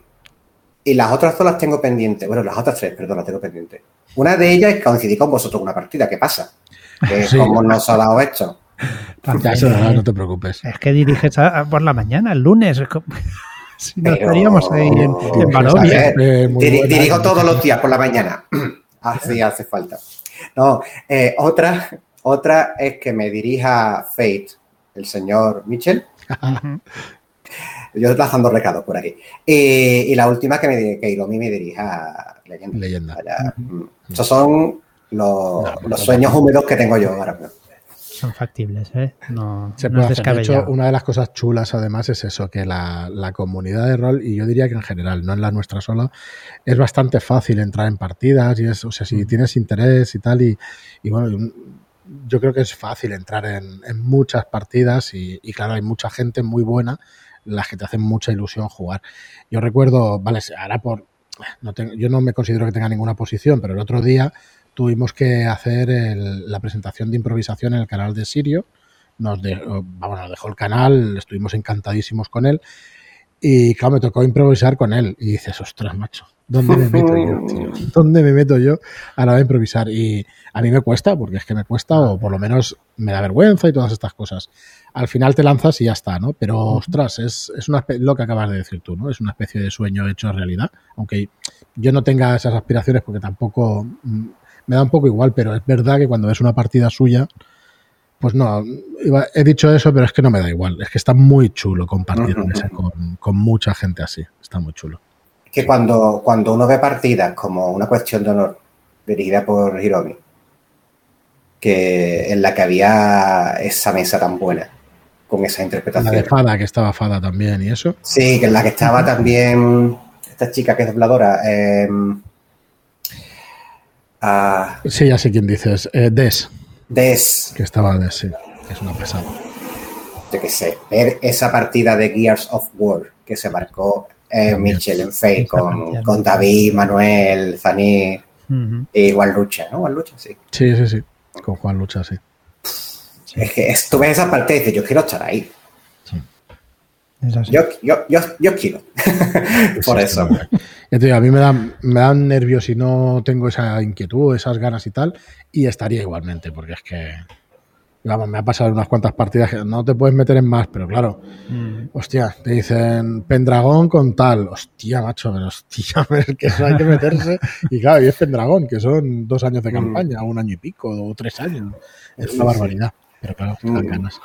y las otras dos las tengo pendientes. Bueno, las otras tres, perdón, las tengo pendientes. Una de ellas es coincidí con vosotros una partida. ¿Qué pasa? Que ¿Cómo nos ha dado esto? no, te preocupes. Es que diriges por la mañana, el lunes. si no estaríamos ahí en, en dirijo todos los días por la mañana. Así hace falta. No, eh, otra, otra es que me dirija Fate el señor Mitchell. Yo lanzando recados por aquí. Y, la última que, me, que Iromi me dirija Leyenda. Leyenda. Mm. Esos son los, sueños húmedos que tengo yo ahora. son factibles, ¿eh? No, Se no puede es hacer. De hecho, una de las cosas chulas además es eso, que la, la comunidad de rol, y yo diría que en general, no en la nuestra sola, es bastante fácil entrar en partidas y es, o sea, si tienes interés y tal, y, y bueno, yo creo que es fácil entrar en, muchas partidas y, claro, hay mucha gente muy buena, las que te hacen mucha ilusión jugar. Yo recuerdo, vale, ahora por, no tengo- yo no me considero que tenga ninguna posición, pero el otro día tuvimos que hacer el- la presentación de improvisación en el canal de Sirio. Nos, de- vamos, nos dejó el canal, estuvimos encantadísimos con él. Y claro, me tocó improvisar con él. Y dices, ostras, macho, ¿dónde me meto yo, tío? ¿Dónde me meto yo a la hora de improvisar? Y a mí me cuesta, porque es que me cuesta, o por lo menos me da vergüenza y todas estas cosas. Al final te lanzas y ya está, ¿no? Pero, ostras, es, es una lo que acabas de decir tú, ¿no? Es una especie de sueño hecho realidad. Aunque yo no tenga esas aspiraciones porque tampoco mm, me da un poco igual, pero es verdad que cuando ves una partida suya, pues no, iba- he dicho eso, pero es que no me da igual. Es que está muy chulo compartir con mucha gente así. Está muy chulo. Que cuando, cuando uno ve partidas como una cuestión de honor dirigida por Hiromi, que en la que había esa mesa tan buena, con esa La interpretación. de Fada, que estaba Fada también y eso. Sí, que en la que estaba también esta chica que es dobladora. eh, ah, Sí, ya sé quién dices. Eh, Des, Des, que estaba Des, sí. Que es una pesada. yo qué sé, ver esa partida de Gears of War que se marcó eh. Mitchell en Esa con, con David, Manuel, Zaní Ujú. e igual Lucha, ¿no? Igual Lucha, sí. Sí, sí, sí. Con Juan Lucha, sí. Es que tú ves esa partida y dices, yo quiero estar ahí. Es así. Yo, yo, yo, yo quiero. Por Sí, eso. digo, a mí me dan, me dan nervios si no tengo esa inquietud, esas ganas y tal, y estaría igualmente, porque es que, vamos, me ha pasado unas cuantas partidas que no te puedes meter en más, pero claro, Mm. hostia, te dicen Pendragón con tal, hostia, macho, pero hostia, pero que eso hay que meterse, y claro, y es Pendragón, que son dos años de Mm. campaña, un año y pico, o tres años, es Sí, una sí. barbaridad, pero claro, Mm. ganas.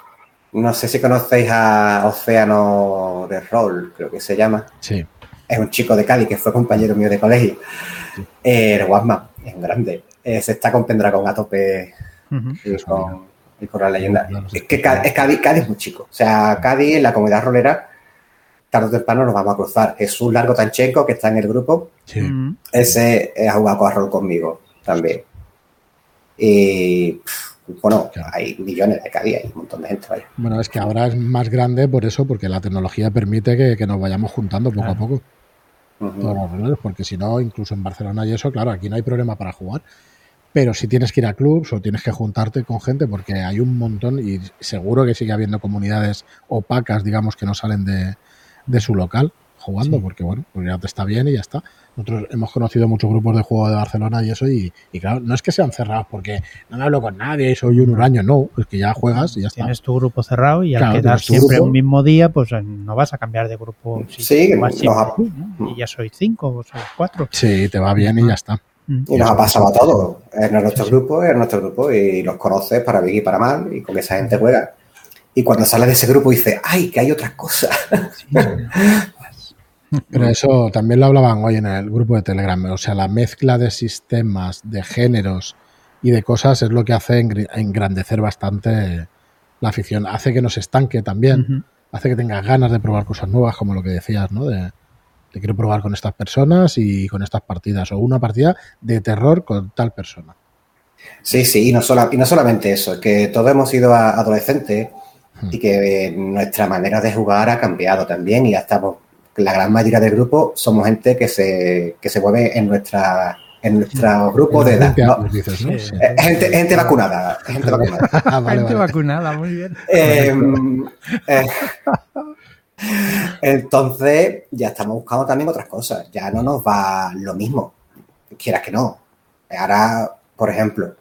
No sé si conocéis a Océano de Roll, creo que se llama. Sí, Es un chico de Cádiz que fue compañero mío de colegio. Eh, el Guasma, es un grande. Eh, se está con Pendragón a tope y con, y con la leyenda. Claro, sí. Es que Cádiz, es Cádiz, Cádiz es muy chico. O sea, Cádiz, en la comunidad rolera, tarde o temprano nos vamos a cruzar. Jesús Largo Tanchenko, que está en el grupo, sí. Mm. ese ha jugado a rol conmigo también. Y pff, bueno, Claro. hay millones de Cádiz, hay un montón de gente. Vaya. Bueno, es que ahora es más grande por eso, porque la tecnología permite que, que nos vayamos juntando poco a poco. Todos los roleros, porque si no, incluso en Barcelona y eso, claro, aquí no hay problema para jugar. Pero si tienes que ir a clubs o tienes que juntarte con gente, porque hay un montón y seguro que sigue habiendo comunidades opacas, digamos, que no salen de, de su local jugando, Sí. porque bueno, pues ya te está bien y ya está. Nosotros hemos conocido muchos grupos de juego de Barcelona y eso, y, y claro, no es que sean cerrados porque no me hablo con nadie y soy un huraño, no, es que ya juegas y ya está. Tienes tu grupo cerrado y al Claro, quedar tienes tu siempre grupo. un mismo día, pues eh, no vas a cambiar de grupo. Si Sí, vas nos siempre ¿no? Y ya sois cinco o sois cuatro. Sí, te va bien y ya está. Mm. Y nos ha pasado a todos. Es nuestro grupo, es nuestro grupo y los conoces para bien y para mal y con esa gente juega. Y cuando sales de ese grupo dices, ¡ay, que hay otras cosas! Pero eso también lo hablaban hoy en el grupo de Telegram. O sea, la mezcla de sistemas, de géneros y de cosas es lo que hace engr- engrandecer bastante la afición. Hace que nos estanque también. Ujú. Hace que tengas ganas de probar cosas nuevas, como lo que decías, ¿no? De, de quiero probar con estas personas y con estas partidas. O una partida de terror con tal persona. Sí, sí, y no, sola- y no solamente eso, que todos hemos sido a- adolescentes Hmm. y que eh, nuestra manera de jugar ha cambiado también y ya estamos, la gran mayoría del grupo somos gente que se, que se mueve en nuestra en nuestro grupo de edad. 20 ¿no? años, dices, ¿no? Sí. Sí. Eh, Gente, gente vacunada, gente vacunada. Ah, vale, Gente vale. vacunada, muy bien. Eh, eh, entonces, ya estamos buscando también otras cosas. Ya no nos va lo mismo, quieras que no. Ahora, por ejemplo,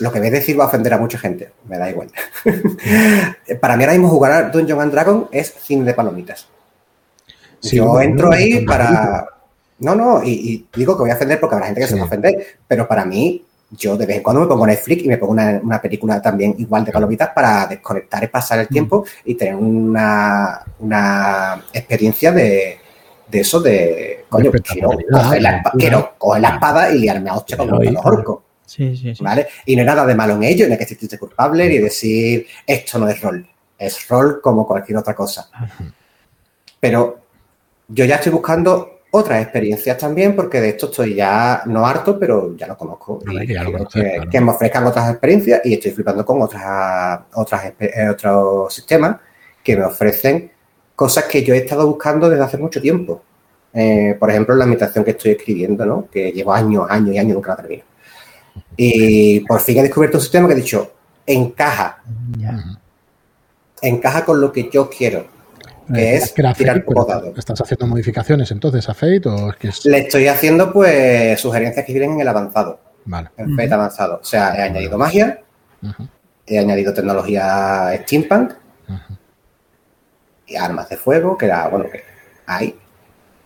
lo que voy a decir va a ofender a mucha gente, me da igual. Para mí ahora mismo jugar a Dungeon and Dragon es cine de palomitas. Sí, Yo bueno, entro ahí para... No, no, y, y digo que voy a ofender porque habrá gente que se va a ofender, pero para mí, yo de vez en cuando me pongo Netflix y me pongo una, una película también igual de palomitas para desconectar y pasar el tiempo y tener una, una experiencia de, de eso de... Coño, quiero coger, la, espa- aventura. quiero coger la espada y liarme a hostia con los orcos. Sí, sí, sí. ¿Vale? Y no hay nada de malo en ello, no hay que sentirse culpable ni decir esto no es rol. Es rol como cualquier otra cosa. Pero yo ya estoy buscando otras experiencias también, porque de esto estoy ya no harto, pero ya lo conozco. Y que ya lo quiero conoces, que, claro. que me ofrezcan otras experiencias y estoy flipando con otras, otras eh, otros sistemas que me ofrecen cosas que yo he estado buscando desde hace mucho tiempo. Eh, por ejemplo, la ambientación que estoy escribiendo, ¿no? que llevo años, años y años nunca la termino. Y por fin he descubierto un sistema que he dicho, encaja, encaja con lo que yo quiero, que es que tirar Fate, pero pocos dados. ¿Estás haciendo modificaciones entonces a Fate o es que es... Le estoy haciendo pues sugerencias que vienen en el avanzado, Vale. en Fate avanzado. O sea, he añadido magia, he añadido tecnología steampunk y armas de fuego, que era, bueno, que hay.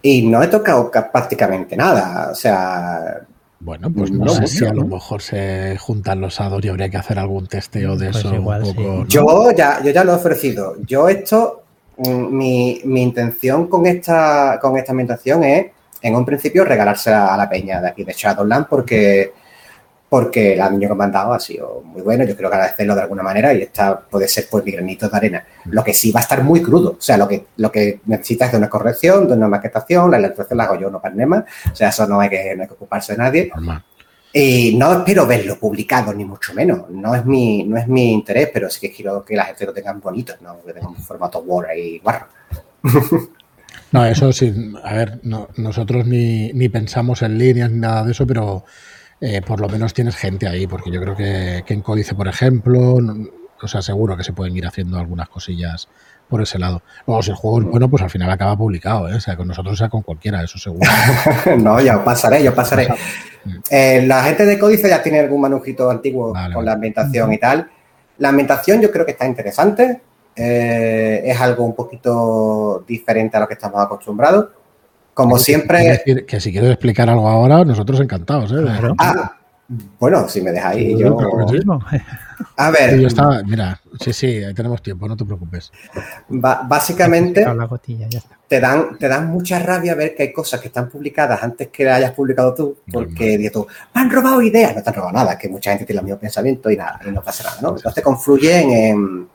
Y no he tocado ca- prácticamente nada. O sea, Bueno, pues no, No sé mucho, si a lo mejor se juntan los hados y habría que hacer algún testeo de Pues eso igual, un sí. poco. ¿no? yo ya, yo ya lo he ofrecido. Yo esto, mi, mi intención con esta, con esta ambientación es, en un principio, regalársela a la peña de aquí de Shadowland porque, porque el año que me han dado ha sido muy bueno. Yo quiero agradecerlo de alguna manera y esta puede ser pues mi granito de arena. Lo que sí va a estar muy crudo. O sea, lo que, lo que necesitas es de una corrección, de una maquetación, la ilustración la hago yo, no Panema. O sea, eso no hay que, no hay que ocuparse de nadie. Normal. Y no espero verlo publicado, ni mucho menos. No es mi, no es mi interés, pero sí que quiero que la gente lo tengan bonito, ¿no? Que tenga un formato Word ahí guarro. No, eso sí, a ver, no- nosotros ni, ni pensamos en líneas ni nada de eso, pero eh, por lo menos tienes gente ahí, porque yo creo que, que en Códice, por ejemplo, o sea, seguro que se pueden ir haciendo algunas cosillas por ese lado. Luego, si el juego es bueno, pues al final acaba publicado, ¿eh? sea con nosotros, sea con cualquiera, eso seguro. no, ya os pasaré, yo os pasaré. Eh, la gente de Códice ya tiene algún manuscrito antiguo Vale, con la ambientación y tal. La ambientación yo creo que está interesante. Eh, es algo un poquito diferente a lo que estamos acostumbrados. Como siempre. decir que si quieres explicar algo ahora, nosotros encantados, ¿eh? Ah, bueno, si me dejáis, yo. sí. A ver, Sí, yo estaba, mira, sí, sí, ahí tenemos tiempo, no te preocupes. básicamente. La gotilla, ya está. te dan, te dan mucha rabia ver que hay cosas que están publicadas antes que las hayas publicado tú, porque dices tú, me han robado ideas, no te han robado nada, que mucha gente tiene el mismo pensamiento y nada, y no pasa nada, ¿no? Entonces confluyen en,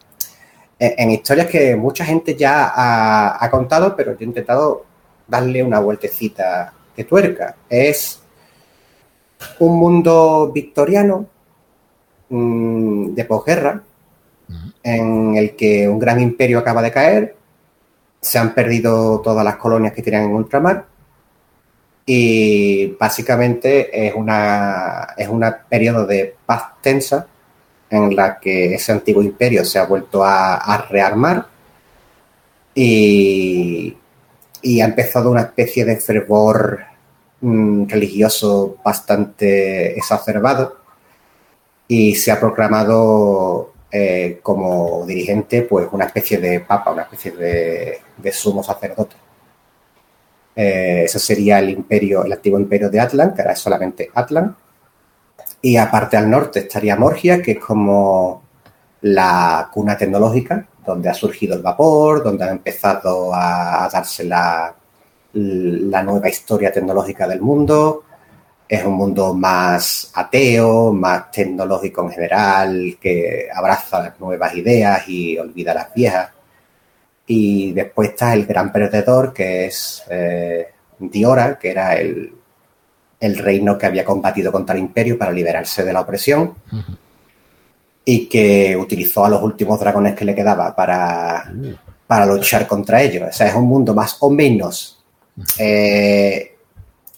en, en historias que mucha gente ya ha, ha contado, pero yo he intentado darle una vueltecita de tuerca. Es un mundo victoriano mm, de posguerra, en el que un gran imperio acaba de caer, se han perdido todas las colonias que tienen en ultramar y básicamente es una es un periodo de paz tensa en la que ese antiguo imperio se ha vuelto a, a rearmar y, y ha empezado una especie de fervor mm, religioso bastante exacerbado y se ha proclamado eh, como dirigente pues una especie de papa, una especie de, sumo sacerdote. Eh, eso sería el imperio, el antiguo imperio de Atlan, que ahora es solamente Atlan. Y aparte al norte estaría Morgia, que es como la cuna tecnológica, donde ha surgido el vapor, donde ha empezado a, a darse la, la nueva historia tecnológica del mundo. Es un mundo más ateo, más tecnológico en general, que abraza las nuevas ideas y olvida las viejas. Y después está el gran perdedor, que es eh, Diora, que era el, el reino que había combatido contra el imperio para liberarse de la opresión y que utilizó a los últimos dragones que le quedaba para, para luchar contra ellos. O sea, es un mundo más o menos eh,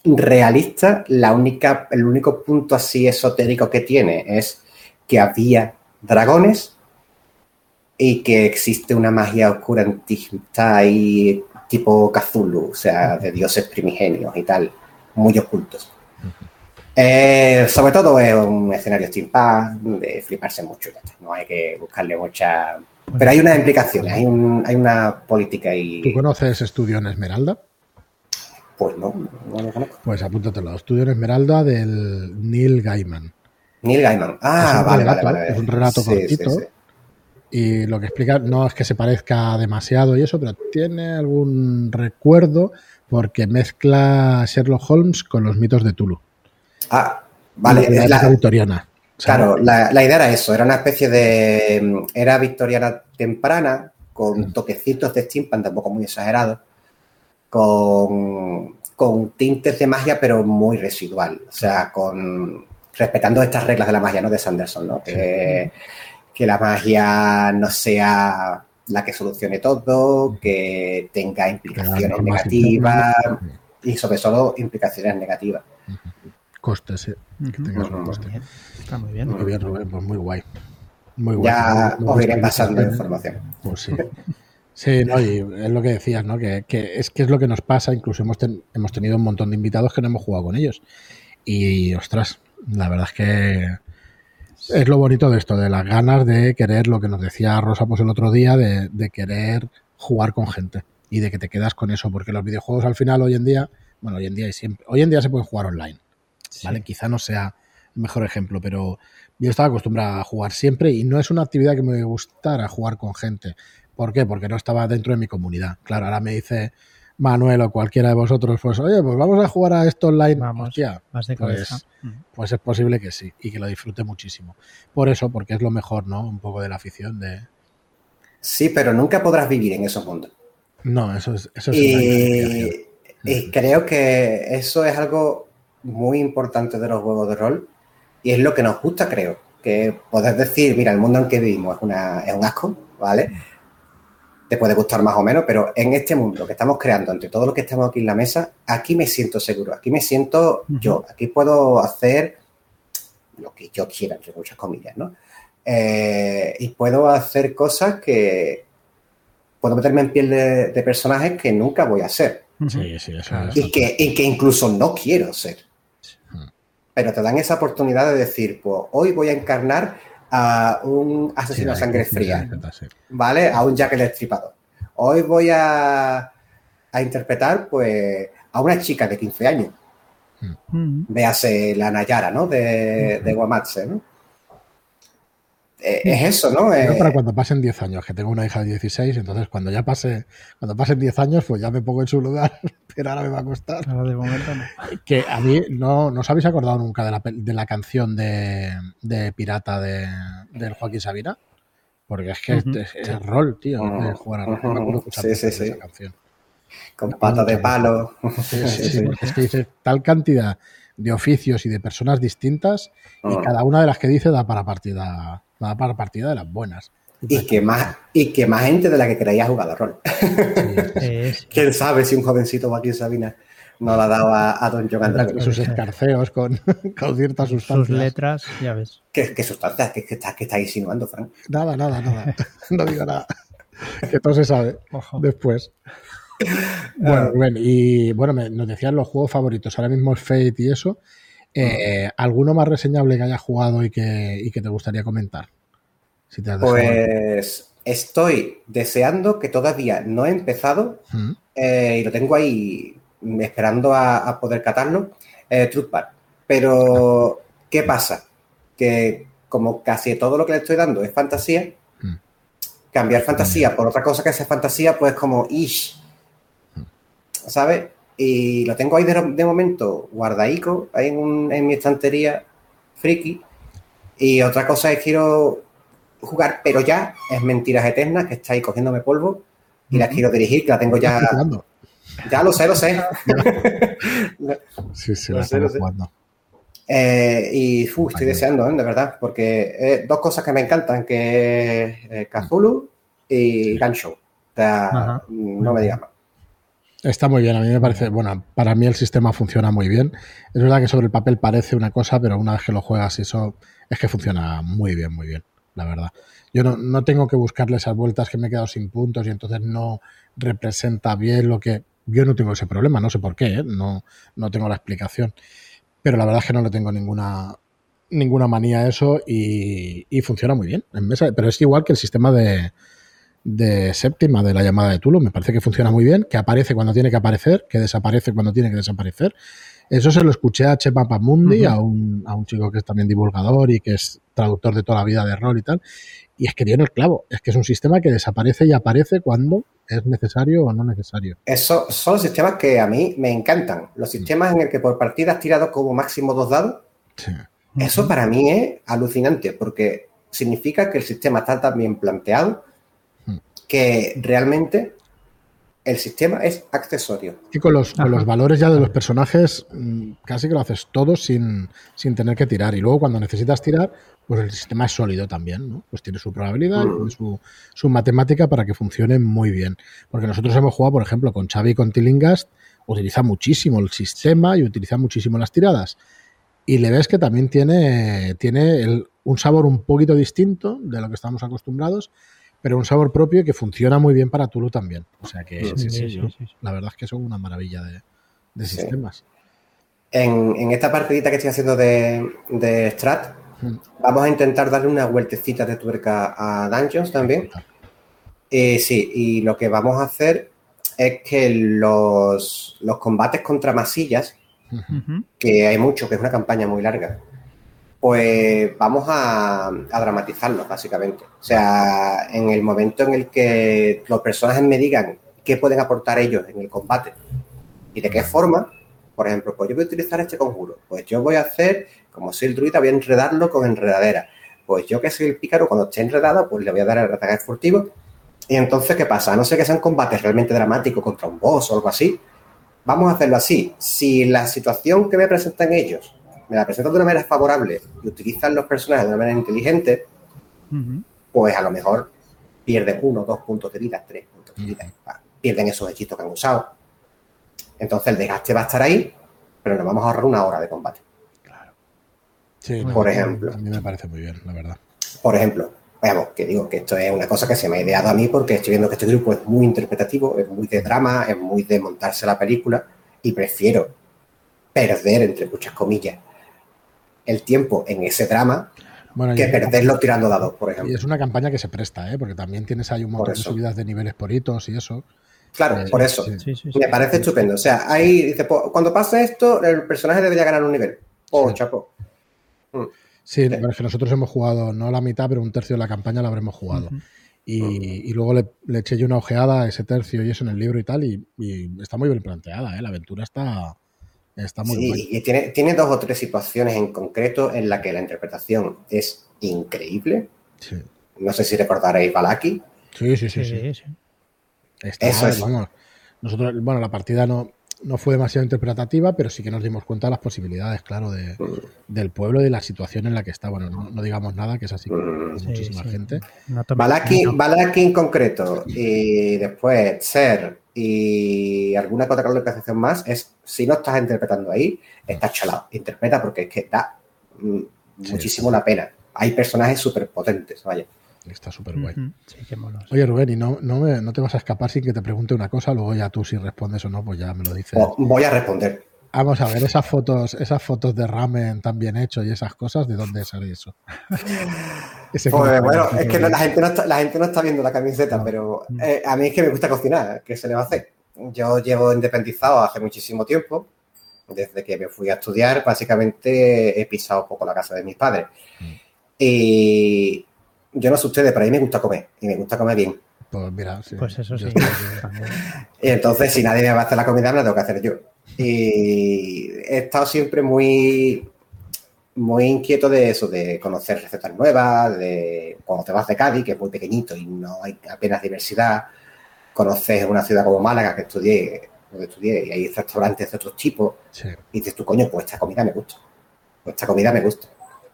realista. La única, el único punto así esotérico que tiene es que había dragones y que existe una magia oscurantista ahí tipo Cthulhu, o sea, de dioses primigenios y tal, muy ocultos. Eh, sobre todo es un escenario steampunk de fliparse mucho, ya está. no hay que buscarle mucha... Pero hay unas implicaciones, hay, un, hay una política ¿Tú y... conoces Estudio en Esmeralda? Pues no, no lo conozco. Pues apúntatelo. Estudio en Esmeralda del Neil Gaiman. Neil Gaiman. Ah, vale, relato, vale, vale. es un relato Sí, cortito. sí. Y lo que explica no es que se parezca demasiado y eso, pero tiene algún recuerdo porque mezcla Sherlock Holmes con los mitos de Tulu. Ah, Vale, la, victoriana. Claro, la, idea era eso, era una especie de. Era victoriana temprana, con toquecitos de steampunk, tampoco muy exagerados, con, con tintes de magia, pero muy residual. O sea, con respetando estas reglas de la magia, ¿no? De Sanderson, ¿no? Que, que la magia no sea la que solucione todo, que tenga implicaciones negativas y sobre todo implicaciones negativas. Costes, sí. Que tengas un coste. Está muy bien. Muy bien, Rubén, pues muy guay. Muy guay. Ya os iré pasando información. Pues sí. Sí, no, y es lo que decías, ¿no? Que, que, es que es lo que nos pasa, incluso hemos, hemos tenido un montón de invitados que no hemos jugado con ellos. Y ostras, la verdad es que es lo bonito de esto, de las ganas de querer, lo que nos decía Rosa pues el otro día, de, querer jugar con gente y de que te quedas con eso, porque los videojuegos al final hoy en día, bueno, hoy en día y siempre, hoy en día se pueden jugar online, ¿vale? Quizá no sea el mejor ejemplo, pero yo estaba acostumbrado a jugar siempre y no es una actividad que me gustara jugar con gente. ¿Por qué? Porque no estaba dentro de mi comunidad. Claro, ahora me dice, Manuel o cualquiera de vosotros, pues oye, pues vamos a jugar a esto online. Vamos, más de pues, pues, es posible que sí y que lo disfrute muchísimo. Por eso, porque es lo mejor, ¿no? Un poco de la afición de... Sí, pero nunca podrás vivir en esos mundos. No, eso es... Eso es y, y creo que eso es algo muy importante de los juegos de rol y es lo que nos gusta, creo. Que poder decir, mira, el mundo en que vivimos es, una, es un asco, ¿vale? Te puede gustar más o menos, pero en este mundo que estamos creando, entre todos los que estamos aquí en la mesa, aquí me siento seguro, aquí me siento yo, aquí puedo hacer lo que yo quiera, entre muchas comillas, ¿no? Eh, y puedo hacer cosas que puedo meterme en piel de, personajes que nunca voy a ser. Sí, sí, eso, y, que, y que incluso no quiero ser. Pero te dan esa oportunidad de decir, pues hoy voy a encarnar a un asesino a sangre fría, ¿vale? A un Jack el Estripador. Hoy voy a, a interpretar, pues, a una chica de 15 años. Mm. Véase la Nayara, ¿no? De, de Guamatse, ¿no? Eh, es eso, ¿no? para eh, cuando pasen 10 años, que tengo una hija de 16, entonces cuando ya pase, cuando pasen 10 años, pues ya me pongo en su lugar, pero ahora me va a costar. de momento no. Que a mí no, no os habéis acordado nunca de la, de la canción de, de Pirata de, del Joaquín Sabina, porque es que es, el rol, tío, de jugar a rol. sí, sí, sí. canción. Con pata de palo. Sí, sí, es que dice tal cantidad de oficios y de personas distintas y cada una de las que dice da para partida Va para partida de las buenas. Y que, más, y que más gente de la que creía ha jugado rol. ¿Quién sabe si un jovencito Joaquín Sabina no la ha dado a, Don John Sus escarceos con, con, ciertas sustancias. Sus letras, ya ves. ¿Qué, sustancias? ¿Qué, está, insinuando, Frank? Nada, nada, nada. No digo nada. Que todo se sabe después. Bueno, bueno, y bueno, nos decían los juegos favoritos. Ahora mismo es Fate y eso. Eh, ¿Alguno más reseñable que hayas jugado y que, te gustaría comentar? pues estoy deseando que todavía no he empezado eh, y lo tengo ahí esperando a, poder catarlo, eh, Truth Pero, ¿qué pasa? Que como casi todo lo que le estoy dando es fantasía, cambiar fantasía por otra cosa que sea fantasía, pues como, ish, ¿sabes? Y lo tengo ahí de, momento guardaico, ahí en, mi estantería friki. Y otra cosa es quiero jugar, pero ya es Mentiras Eternas, que está ahí cogiéndome polvo. Y la quiero dirigir, que la tengo ya. Ya lo sé, lo sé. sí, sí, lo sé, jugando. Eh, y estoy deseando, ¿eh? de verdad, porque eh, dos cosas que me encantan, que es eh, Kazulu y Ganshow. O sea, no me digas más. Está muy bien, a mí me parece, bueno, para mí el sistema funciona muy bien. Es verdad que sobre el papel parece una cosa, pero una vez que lo juegas eso es que funciona muy bien, muy bien, la verdad. Yo no, no tengo que buscarle esas vueltas que me he quedado sin puntos y entonces no representa bien lo que... Yo no tengo ese problema, no sé por qué, ¿eh? no, no tengo la explicación. Pero la verdad es que no le tengo ninguna, ninguna manía a eso y, y funciona muy bien en. Pero es igual que el sistema de, de séptima de la llamada de Tulo. Me parece que funciona muy bien, que aparece cuando tiene que aparecer, que desaparece cuando tiene que desaparecer. Eso se lo escuché a Chepa Pamundi, a, un, a un chico que es también divulgador y que es traductor de toda la vida de rol y tal. Y es que tiene el clavo. Es que es un sistema que desaparece y aparece cuando es necesario o no necesario. Esos son sistemas que a mí me encantan. Los sistemas en el que por partida has tirado como máximo dos dados Eso para mí es alucinante porque significa que el sistema está tan bien planteado. Que realmente el sistema es accesorio. Y con los, los, valores ya de los personajes, mm, casi que lo haces todo sin, tener que tirar. Y luego cuando necesitas tirar, pues el sistema es sólido también, ¿no? Pues tiene su probabilidad, mm. su, su, matemática para que funcione muy bien. Porque nosotros hemos jugado, por ejemplo, con Xavi y con Tilingast, utiliza muchísimo el sistema y utiliza muchísimo las tiradas. Y le ves que también tiene, tiene un sabor un poquito distinto de lo que estamos acostumbrados, pero un sabor propio que funciona muy bien para Tulu también. O sea que la verdad es que son una maravilla de, sistemas. En, esta partidita que estoy haciendo de, de Strat, hmm. vamos a intentar darle una vueltecita de tuerca a Dungeons también. Eh, sí, y lo que vamos a hacer es que los, los combates contra masillas, que hay mucho, que es una campaña muy larga, pues vamos a, dramatizarlos, básicamente. O sea, en el momento en el que los personajes me digan qué pueden aportar ellos en el combate y de qué forma, por ejemplo, pues yo voy a utilizar este conjuro. Pues yo voy a hacer, como soy el druida, voy a enredarlo con enredadera. Pues yo que soy el pícaro, cuando esté enredado, pues le voy a dar el ataque furtivo. Y entonces, ¿qué pasa? A no ser que sean combates realmente dramáticos contra un boss o algo así, vamos a hacerlo así. Si la situación que me presentan ellos me la presentan de una manera favorable y utilizan los personajes de una manera inteligente, pues a lo mejor pierden uno, dos puntos de vida, tres puntos de vida. Pierden esos hechizos que han usado. Entonces el desgaste va a estar ahí, pero nos vamos a ahorrar una hora de combate. Claro. Sí, por ejemplo. A mí me parece muy bien, la verdad. Por ejemplo, veamos, que digo que esto es una cosa que se me ha ideado a mí porque estoy viendo que este grupo es muy interpretativo, es muy de drama, es muy de montarse la película y prefiero perder, entre muchas comillas, el tiempo en ese drama que perderlo tirando dados, por ejemplo. Y es una campaña que se presta, ¿eh? porque también tienes ahí un montón de subidas de niveles por hitos y eso. Claro, eh, por eso. Me parece estupendo. O sea, ahí dice, cuando pase esto, el personaje debería ganar un nivel. Oh, chapo. Mm. Sí, es que nosotros hemos jugado, no la mitad, pero un tercio de la campaña la habremos jugado. y, luego le, eché yo una ojeada a ese tercio y eso en el libro y tal, y, y está muy bien planteada, ¿eh? la aventura está, sí, y tiene, tiene dos o tres situaciones en concreto en la que la interpretación es increíble. No sé si recordaréis Balaki. Sí, sí, sí. sí, Eso es. nosotros, bueno, la partida no, no fue demasiado interpretativa, pero sí que nos dimos cuenta de las posibilidades, claro, de, mm. del pueblo y de la situación en la que está. Bueno, no, digamos nada, que es así con mm. muchísima gente. Balaki, Balaki, en concreto y después Ser y alguna otra calificación más es si no estás interpretando ahí, estás chalado. Interpreta porque es que da mm, muchísimo la pena. Hay personajes súper potentes, vaya. Está súper guay. Oye, Rubén, y no, no, te vas a escapar sin que te pregunte una cosa, luego ya tú si respondes o no, pues ya me lo dices. Oh, voy a responder. Vamos a ver, esas fotos, esas fotos de ramen tan bien hecho y esas cosas, ¿de dónde sale eso? pues bueno, es que la, gente no está, la gente no está viendo la camiseta, pero mm. eh, a mí es que me gusta cocinar, ¿qué se le va a hacer? Yo llevo independizado hace muchísimo tiempo, desde que me fui a estudiar, básicamente he pisado un poco la casa de mis padres. Mm. Y yo no sé ustedes, pero a mí me gusta comer y me gusta comer bien. Pues mira, sí. Pues eso sí. y entonces, si nadie me va a hacer la comida, me la tengo que hacer yo. Y he estado siempre muy, muy inquieto de eso, de conocer recetas nuevas, de cuando te vas de Cádiz, que es muy pequeñito y no hay apenas diversidad, conoces una ciudad como Málaga, que estudié, donde estudié, y hay restaurantes de otros tipos, y dices tú, coño, pues esta comida me gusta, pues esta comida me gusta.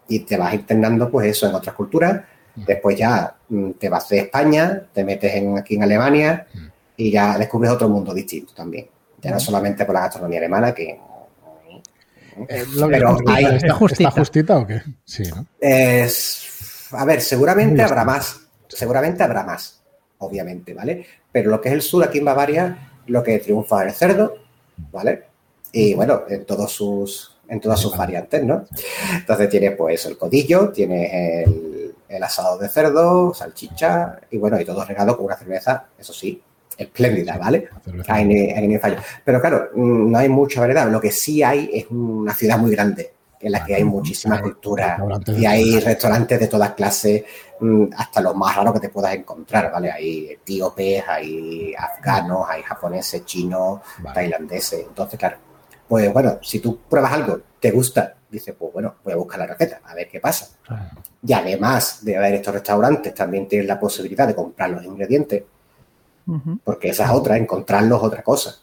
Y te vas internando, pues eso, en otras culturas, Después ya mm, te vas de España, te metes en, aquí en Alemania y ya descubres otro mundo distinto también. Ya no solamente por la gastronomía alemana, que... Eh, ¿Está, justita. o qué? Sí, ¿no? Es, a ver, seguramente habrá más. Seguramente habrá más, obviamente, ¿vale? Pero lo que es el sur aquí en Bavaria, lo que triunfa es el cerdo, ¿vale? Y bueno, en todos sus en todas sus variantes, ¿no? Entonces tiene pues el codillo, tiene el el asado de cerdo, salchicha y bueno, y todo regado con una cerveza, eso sí, espléndida, ¿vale? Hay ni, fallo. Pero claro, mm, no hay mucha variedad. Lo que sí hay es una ciudad muy grande en la que hay muchísima cultura y hay restaurantes de todas clases, mm, hasta los más raros que te puedas encontrar, ¿vale? Hay etíopes, hay afganos, hay japoneses, chinos, tailandeses. Entonces, claro, pues bueno, si tú pruebas algo, te gusta dice, pues bueno, voy a buscar la receta, a ver qué pasa. Y además de haber estos restaurantes, también tienes la posibilidad de comprar los ingredientes, porque esa es otra, encontrarlos otra cosa.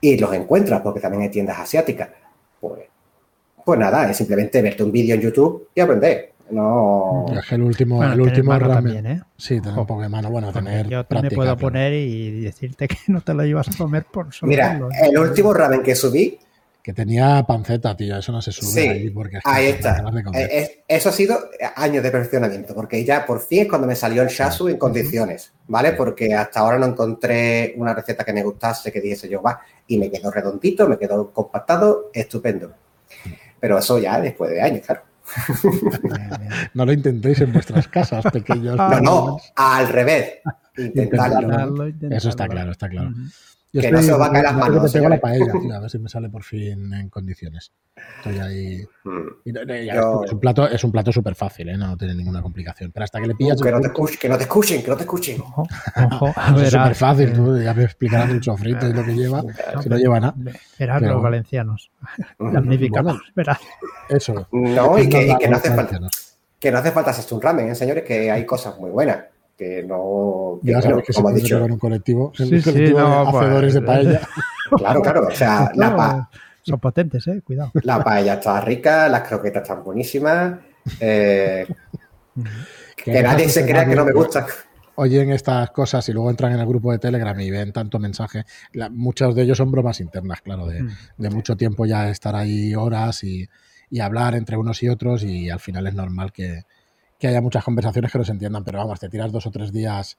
Y los encuentras, porque también hay tiendas asiáticas. Pues, pues nada, es simplemente verte un vídeo en YouTube y aprender. No. Es que el último, el último ramen. También, ¿eh? Sí, tener Pokémon. Bueno, tener. Yo me puedo poner y decirte que no te lo llevas a comer por solo. Mira, el último ramen que subí. Que tenía panceta, tío. Eso no se sube sí, ahí porque Ahí está. Eh, eso ha sido años de perfeccionamiento. Porque ya por fin es cuando me salió el Shasu en condiciones. ¿Vale? Porque hasta ahora no encontré una receta que me gustase, que dijese yo, va. Y me quedó redondito, me quedó compactado, estupendo. Pero eso ya después de años, claro. no lo intentéis en vuestras casas, pequeños. No, no, al revés. Intentarlo. Eso está claro, está claro. Que no se os va a caer las manos. La paella, a ver si me sale por fin en condiciones. Estoy ahí. Hmm. es, un plato, es un plato súper fácil, ¿eh? no tiene ninguna complicación. Pero hasta que le pillas. que, no te escuchen, que no te escuchen, que no te escuchen. es súper fácil, tú ya me explicarás el sofrito y lo que lleva. si no lleva nada. Verás los valencianos. Damnificados, verás. Eso. No, y que, no hace falta. Que no hace falta hacerse un ramen, ¿eh, señores, que hay cosas muy buenas que no. ya sabes que como se dicho. un colectivo, el sí, colectivo de pues, hacedores de paella. Claro, claro. O sea, la, pa son potentes, eh, cuidado. La paella está rica, las croquetas están buenísimas. Eh, que nadie se crea que no me gusta. Oyen estas cosas y luego entran en el grupo de Telegram y ven tanto mensaje. muchos de ellos son bromas internas, claro, de, mm. mucho tiempo ya estar ahí horas y, hablar entre unos y otros y al final es normal que, que haya muchas conversaciones que no se entiendan, pero vamos, te tiras dos o tres días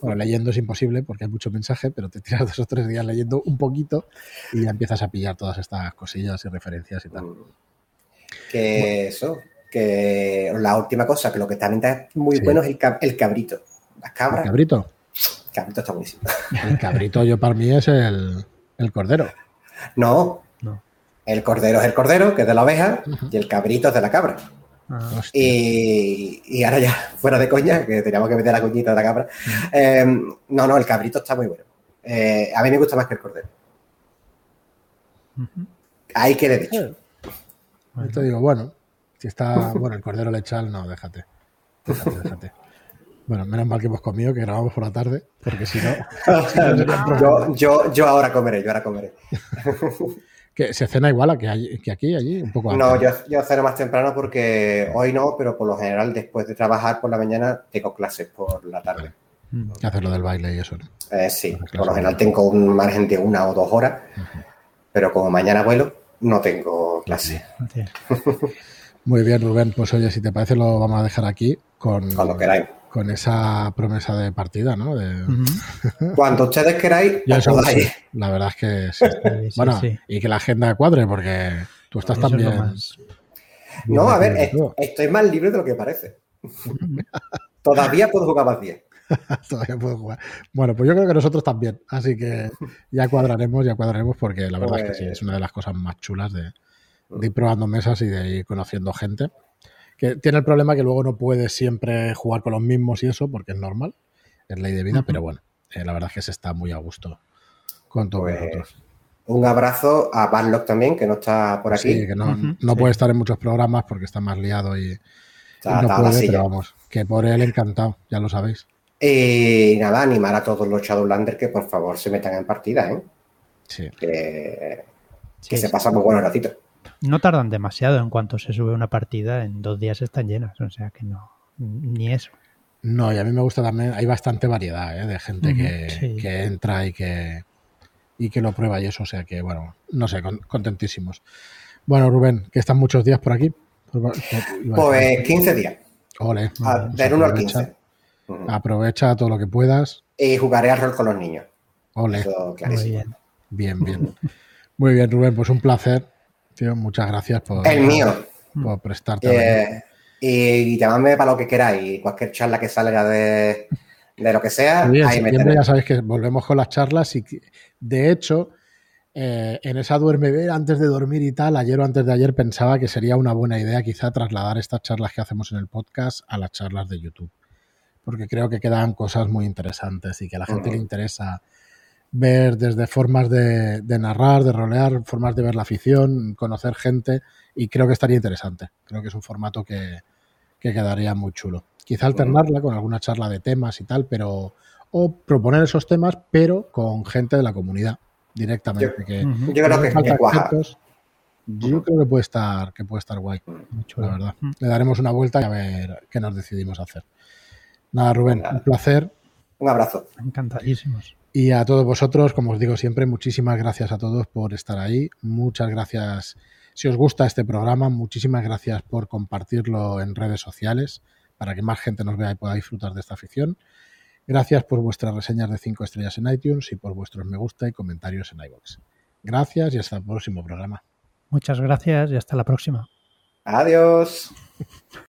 bueno, leyendo es imposible porque hay mucho mensaje, pero te tiras dos o tres días leyendo un poquito y ya empiezas a pillar todas estas cosillas y referencias y tal. Mm. Que eso, que la última cosa, que lo que también está muy bueno es el, cabrito. Las cabras. ¿El cabrito? El cabrito está buenísimo. El cabrito yo para mí es el, cordero. No, no. El cordero es el cordero, que es de la oveja, y el cabrito es de la cabra. Ah. y, ahora ya, fuera de coña, que teníamos que meter la coñita de la cabra. Eh, no, no, el cabrito está muy bueno. Eh, a mí me gusta más que el cordero. Ahí quede dicho. te digo, bueno, si está, bueno, el cordero lechal, no, déjate. Déjate, déjate. Bueno, menos mal que hemos comido, que grabamos por la tarde, porque si no. yo, yo, yo ahora comeré, yo ahora comeré. que se cena igual que, que aquí, allí, un poco No, yo, yo ceno más temprano porque hoy no, pero por lo general después de trabajar por la mañana tengo clases por la tarde. ¿Qué hacer lo del baile y eso? Eh, sí, por lo general tengo un margen de una o dos horas, pero como mañana vuelo, no tengo clase. Muy bien, Rubén. Pues oye, si te parece, lo vamos a dejar aquí con, Cuando queráis. Con esa promesa de partida, ¿no? Cuando ustedes queráis, La verdad es que sí. bueno, y que la agenda cuadre, porque tú estás también. No, a ver, estoy más libre de lo que parece. Todavía puedo jugar más bien. Todavía puedo jugar. Bueno, pues yo creo que nosotros también. Así que ya cuadraremos, ya cuadraremos, porque la verdad es que sí, es pues una de las cosas más chulas de, de ir probando mesas y de ir conociendo gente. Que tiene el problema que luego no puedes siempre jugar con los mismos y eso, porque es normal, es ley de vida, pero bueno, eh, la verdad es que se está muy a gusto con todos pues, nosotros. Un abrazo a Barlock también, que no está por aquí. Sí, que no, puede estar en muchos programas porque está más liado y, no puede, pero vamos, que por él encantado, ya lo sabéis. Y nada, animar a todos los Shadowlanders que por favor se metan en partida, ¿eh? Sí. Que, se pasa muy buenos ratitos. No tardan demasiado en cuanto se sube una partida, en dos días están llenas, o sea que no, ni eso. No, y a mí me gusta también, hay bastante variedad ¿eh? de gente que, entra y que, y que lo prueba y eso, o sea que, bueno, no sé, contentísimos. Bueno, Rubén, que están muchos días por aquí. Pues 15 días. Ole. del 1 al 15. Aprovecha todo lo que puedas. Y jugaré al rol con los niños. Ole. Muy bien. Bien, bien. Muy bien, Rubén, pues un placer muchas gracias por, el mío. por prestarte. y, llamadme para lo que queráis. Cualquier charla que salga de, lo que sea. ahí ya sabéis que volvemos con las charlas y de hecho, eh, en esa duerme ver antes de dormir y tal, ayer o antes de ayer pensaba que sería una buena idea quizá trasladar estas charlas que hacemos en el podcast a las charlas de YouTube. Porque creo que quedan cosas muy interesantes y que a la gente le interesa ver desde formas de, narrar, de rolear, formas de ver la afición, conocer gente y creo que estaría interesante. Creo que es un formato que, quedaría muy chulo. Quizá alternarla con alguna charla de temas y tal, pero o proponer esos temas, pero con gente de la comunidad directamente. Yo, que, yo creo que, yo creo que puede estar, que puede estar guay, mucho, la verdad. Le daremos una vuelta y a ver qué nos decidimos hacer. Nada, Rubén, un placer. Un abrazo. Encantadísimos. Y a todos vosotros, como os digo siempre, muchísimas gracias a todos por estar ahí. Muchas gracias. Si os gusta este programa, muchísimas gracias por compartirlo en redes sociales para que más gente nos vea y pueda disfrutar de esta afición. Gracias por vuestras reseñas de 5 estrellas en iTunes y por vuestros me gusta y comentarios en iVoox. Gracias y hasta el próximo programa. Muchas gracias y hasta la próxima. Adiós.